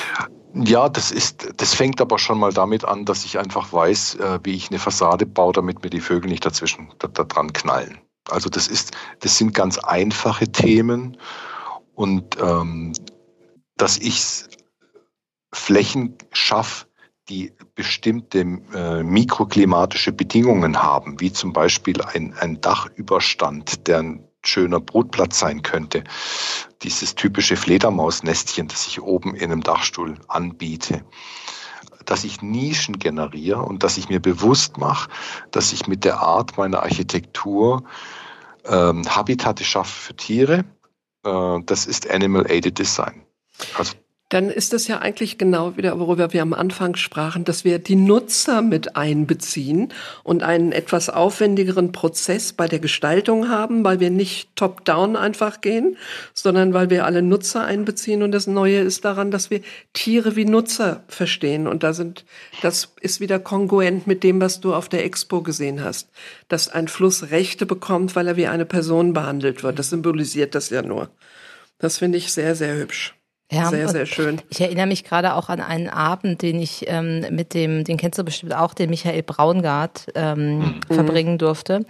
Ja, das ist, das fängt aber schon mal damit an, dass ich einfach weiß, äh, wie ich eine Fassade baue, damit mir die Vögel nicht dazwischen da, da dran knallen. Also das ist, das sind ganz einfache Themen und ähm, dass ich Flächen schaffe, die bestimmte äh, mikroklimatische Bedingungen haben, wie zum Beispiel ein, ein Dachüberstand, der ein schöner Brutplatz sein könnte. Dieses typische Fledermausnestchen, das ich oben in einem Dachstuhl anbiete dass ich Nischen generiere und dass ich mir bewusst mache, dass ich mit der Art meiner Architektur ähm, Habitate schaffe für Tiere. Äh, das ist Animal Aided Design. Also dann ist das ja eigentlich genau wieder, worüber wir am Anfang sprachen, dass wir die Nutzer mit einbeziehen und einen etwas aufwendigeren Prozess bei der Gestaltung haben, weil wir nicht top-down einfach gehen, sondern weil wir alle Nutzer einbeziehen. Und das Neue ist daran, dass wir Tiere wie Nutzer verstehen. Und da sind, das ist wieder kongruent mit dem, was du auf der Expo gesehen hast, dass ein Fluss Rechte bekommt, weil er wie eine Person behandelt wird. Das symbolisiert das ja nur. Das finde ich sehr, sehr hübsch. Ja, sehr, sehr schön. Ich erinnere mich gerade auch an einen Abend, den ich ähm, mit dem, den kennst du bestimmt auch, den Michael Braungart ähm, mhm. verbringen durfte.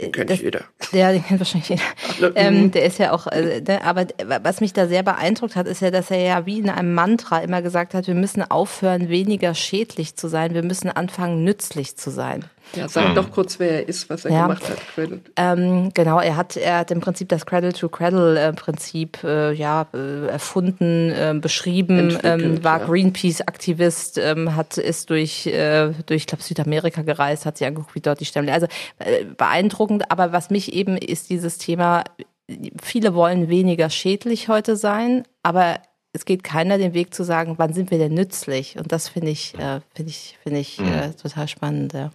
Den kennt das, jeder. Ja, den kennt wahrscheinlich jeder. *laughs* ähm, mhm. der ist ja auch, äh, der, aber was mich da sehr beeindruckt hat, ist ja, dass er ja wie in einem Mantra immer gesagt hat, wir müssen aufhören, weniger schädlich zu sein, wir müssen anfangen, nützlich zu sein. Ja, sag mhm. doch kurz, wer er ist, was er ja. gemacht hat. Cradle. Ähm, genau, er hat, er hat im Prinzip das Cradle-to-Cradle-Prinzip äh, ja, äh, erfunden, äh, beschrieben, ähm, war ja. Greenpeace-Aktivist, ähm, hat ist durch, äh, durch glaube Südamerika gereist, hat sich angeguckt, wie dort die Stämme. Also äh, beeindruckend, aber was mich eben ist dieses Thema, viele wollen weniger schädlich heute sein, aber es geht keiner den Weg zu sagen, wann sind wir denn nützlich? Und das finde ich, äh, finde ich, finde ich mhm. äh, total spannend. Ja.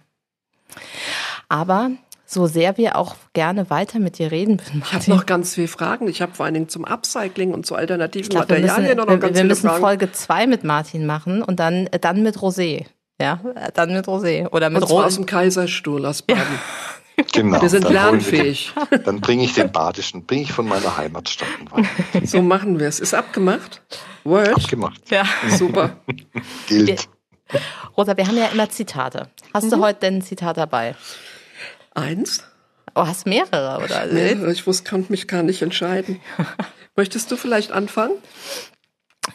Aber so sehr wir auch gerne weiter mit dir reden würden. Ich habe noch ganz viele Fragen. Ich habe vor allen Dingen zum Upcycling und zu alternativen glaub, Materialien noch, noch ganz wir, wir müssen Folge zwei mit Martin machen und dann, dann mit Rosé. Ja, dann mit Rosé. Oder mit Rosé. aus dem Kaiserstuhl aus Baden. Ja. *laughs* Genau. Wir sind lernfähig. Den, *laughs* dann bringe ich den badischen, bringe ich von meiner Heimatstadt. So machen wir es. Ist abgemacht? Word? Abgemacht. Ja. Super. Gilt. *laughs* Rosa, wir haben ja immer Zitate. Hast mhm. du heute denn ein Zitat dabei? Eins. Oh, hast mehrere, oder? Mehrere. Ich wusste, konnte mich gar nicht entscheiden. *laughs* Möchtest du vielleicht anfangen?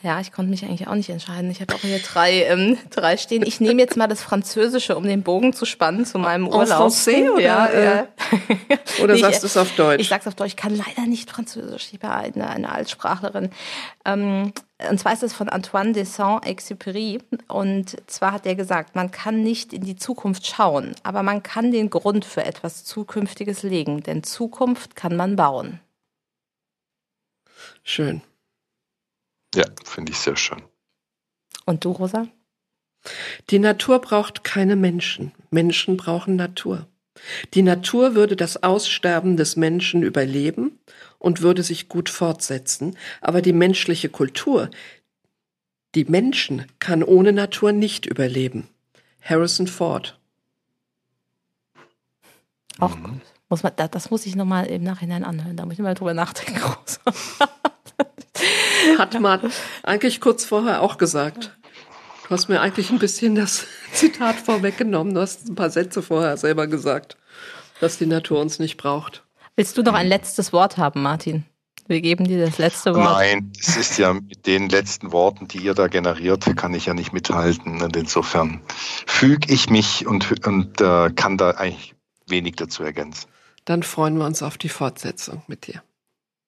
Ja, ich konnte mich eigentlich auch nicht entscheiden. Ich habe auch hier drei, ähm, *laughs* drei stehen. Ich nehme jetzt mal das Französische, um den Bogen zu spannen zu meinem Urlaub. Français, *laughs* oder? Ja, ja. *laughs* Oder Nee, sagst du es auf Deutsch? Ich sag's auf Deutsch, ich kann leider nicht Französisch, ich bin eine, eine Altsprachlerin. Ähm, und zwar ist es von Antoine de Saint-Exupéry. Und zwar hat er gesagt, man kann nicht in die Zukunft schauen, aber man kann den Grund für etwas Zukünftiges legen, denn Zukunft kann man bauen. Schön. Ja, finde ich sehr schön. Und du, Rosa? Die Natur braucht keine Menschen. Menschen brauchen Natur. Die Natur würde das Aussterben des Menschen überleben und würde sich gut fortsetzen, aber die menschliche Kultur, die Menschen kann ohne Natur nicht überleben. Harrison Ford. Auch gut. Muss man, da- das muss ich nochmal im Nachhinein anhören, da muss ich mal drüber nachdenken. *laughs* Hat man eigentlich kurz vorher auch gesagt. Du hast mir eigentlich ein bisschen das *laughs* Zitat vorweggenommen. Du hast ein paar Sätze vorher selber gesagt, dass die Natur uns nicht braucht. Willst du noch ein letztes Wort haben, Martin? Wir geben dir das letzte Wort. Nein, es ist ja mit den letzten Worten, die ihr da generiert, kann ich ja nicht mithalten. Und insofern füge ich mich und, und äh, kann da eigentlich wenig dazu ergänzen. Dann freuen wir uns auf die Fortsetzung mit dir.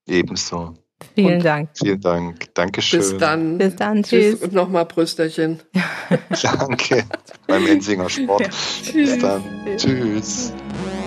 Ebenso. Vielen Und- Dank. Vielen Dank. Dankeschön. Bis dann. Bis dann, Tschüss. tschüss. Und nochmal Brüsterchen. *laughs* Danke. Beim Ensinger Sport. *laughs* Ja. Bis dann. Tschüss. Enough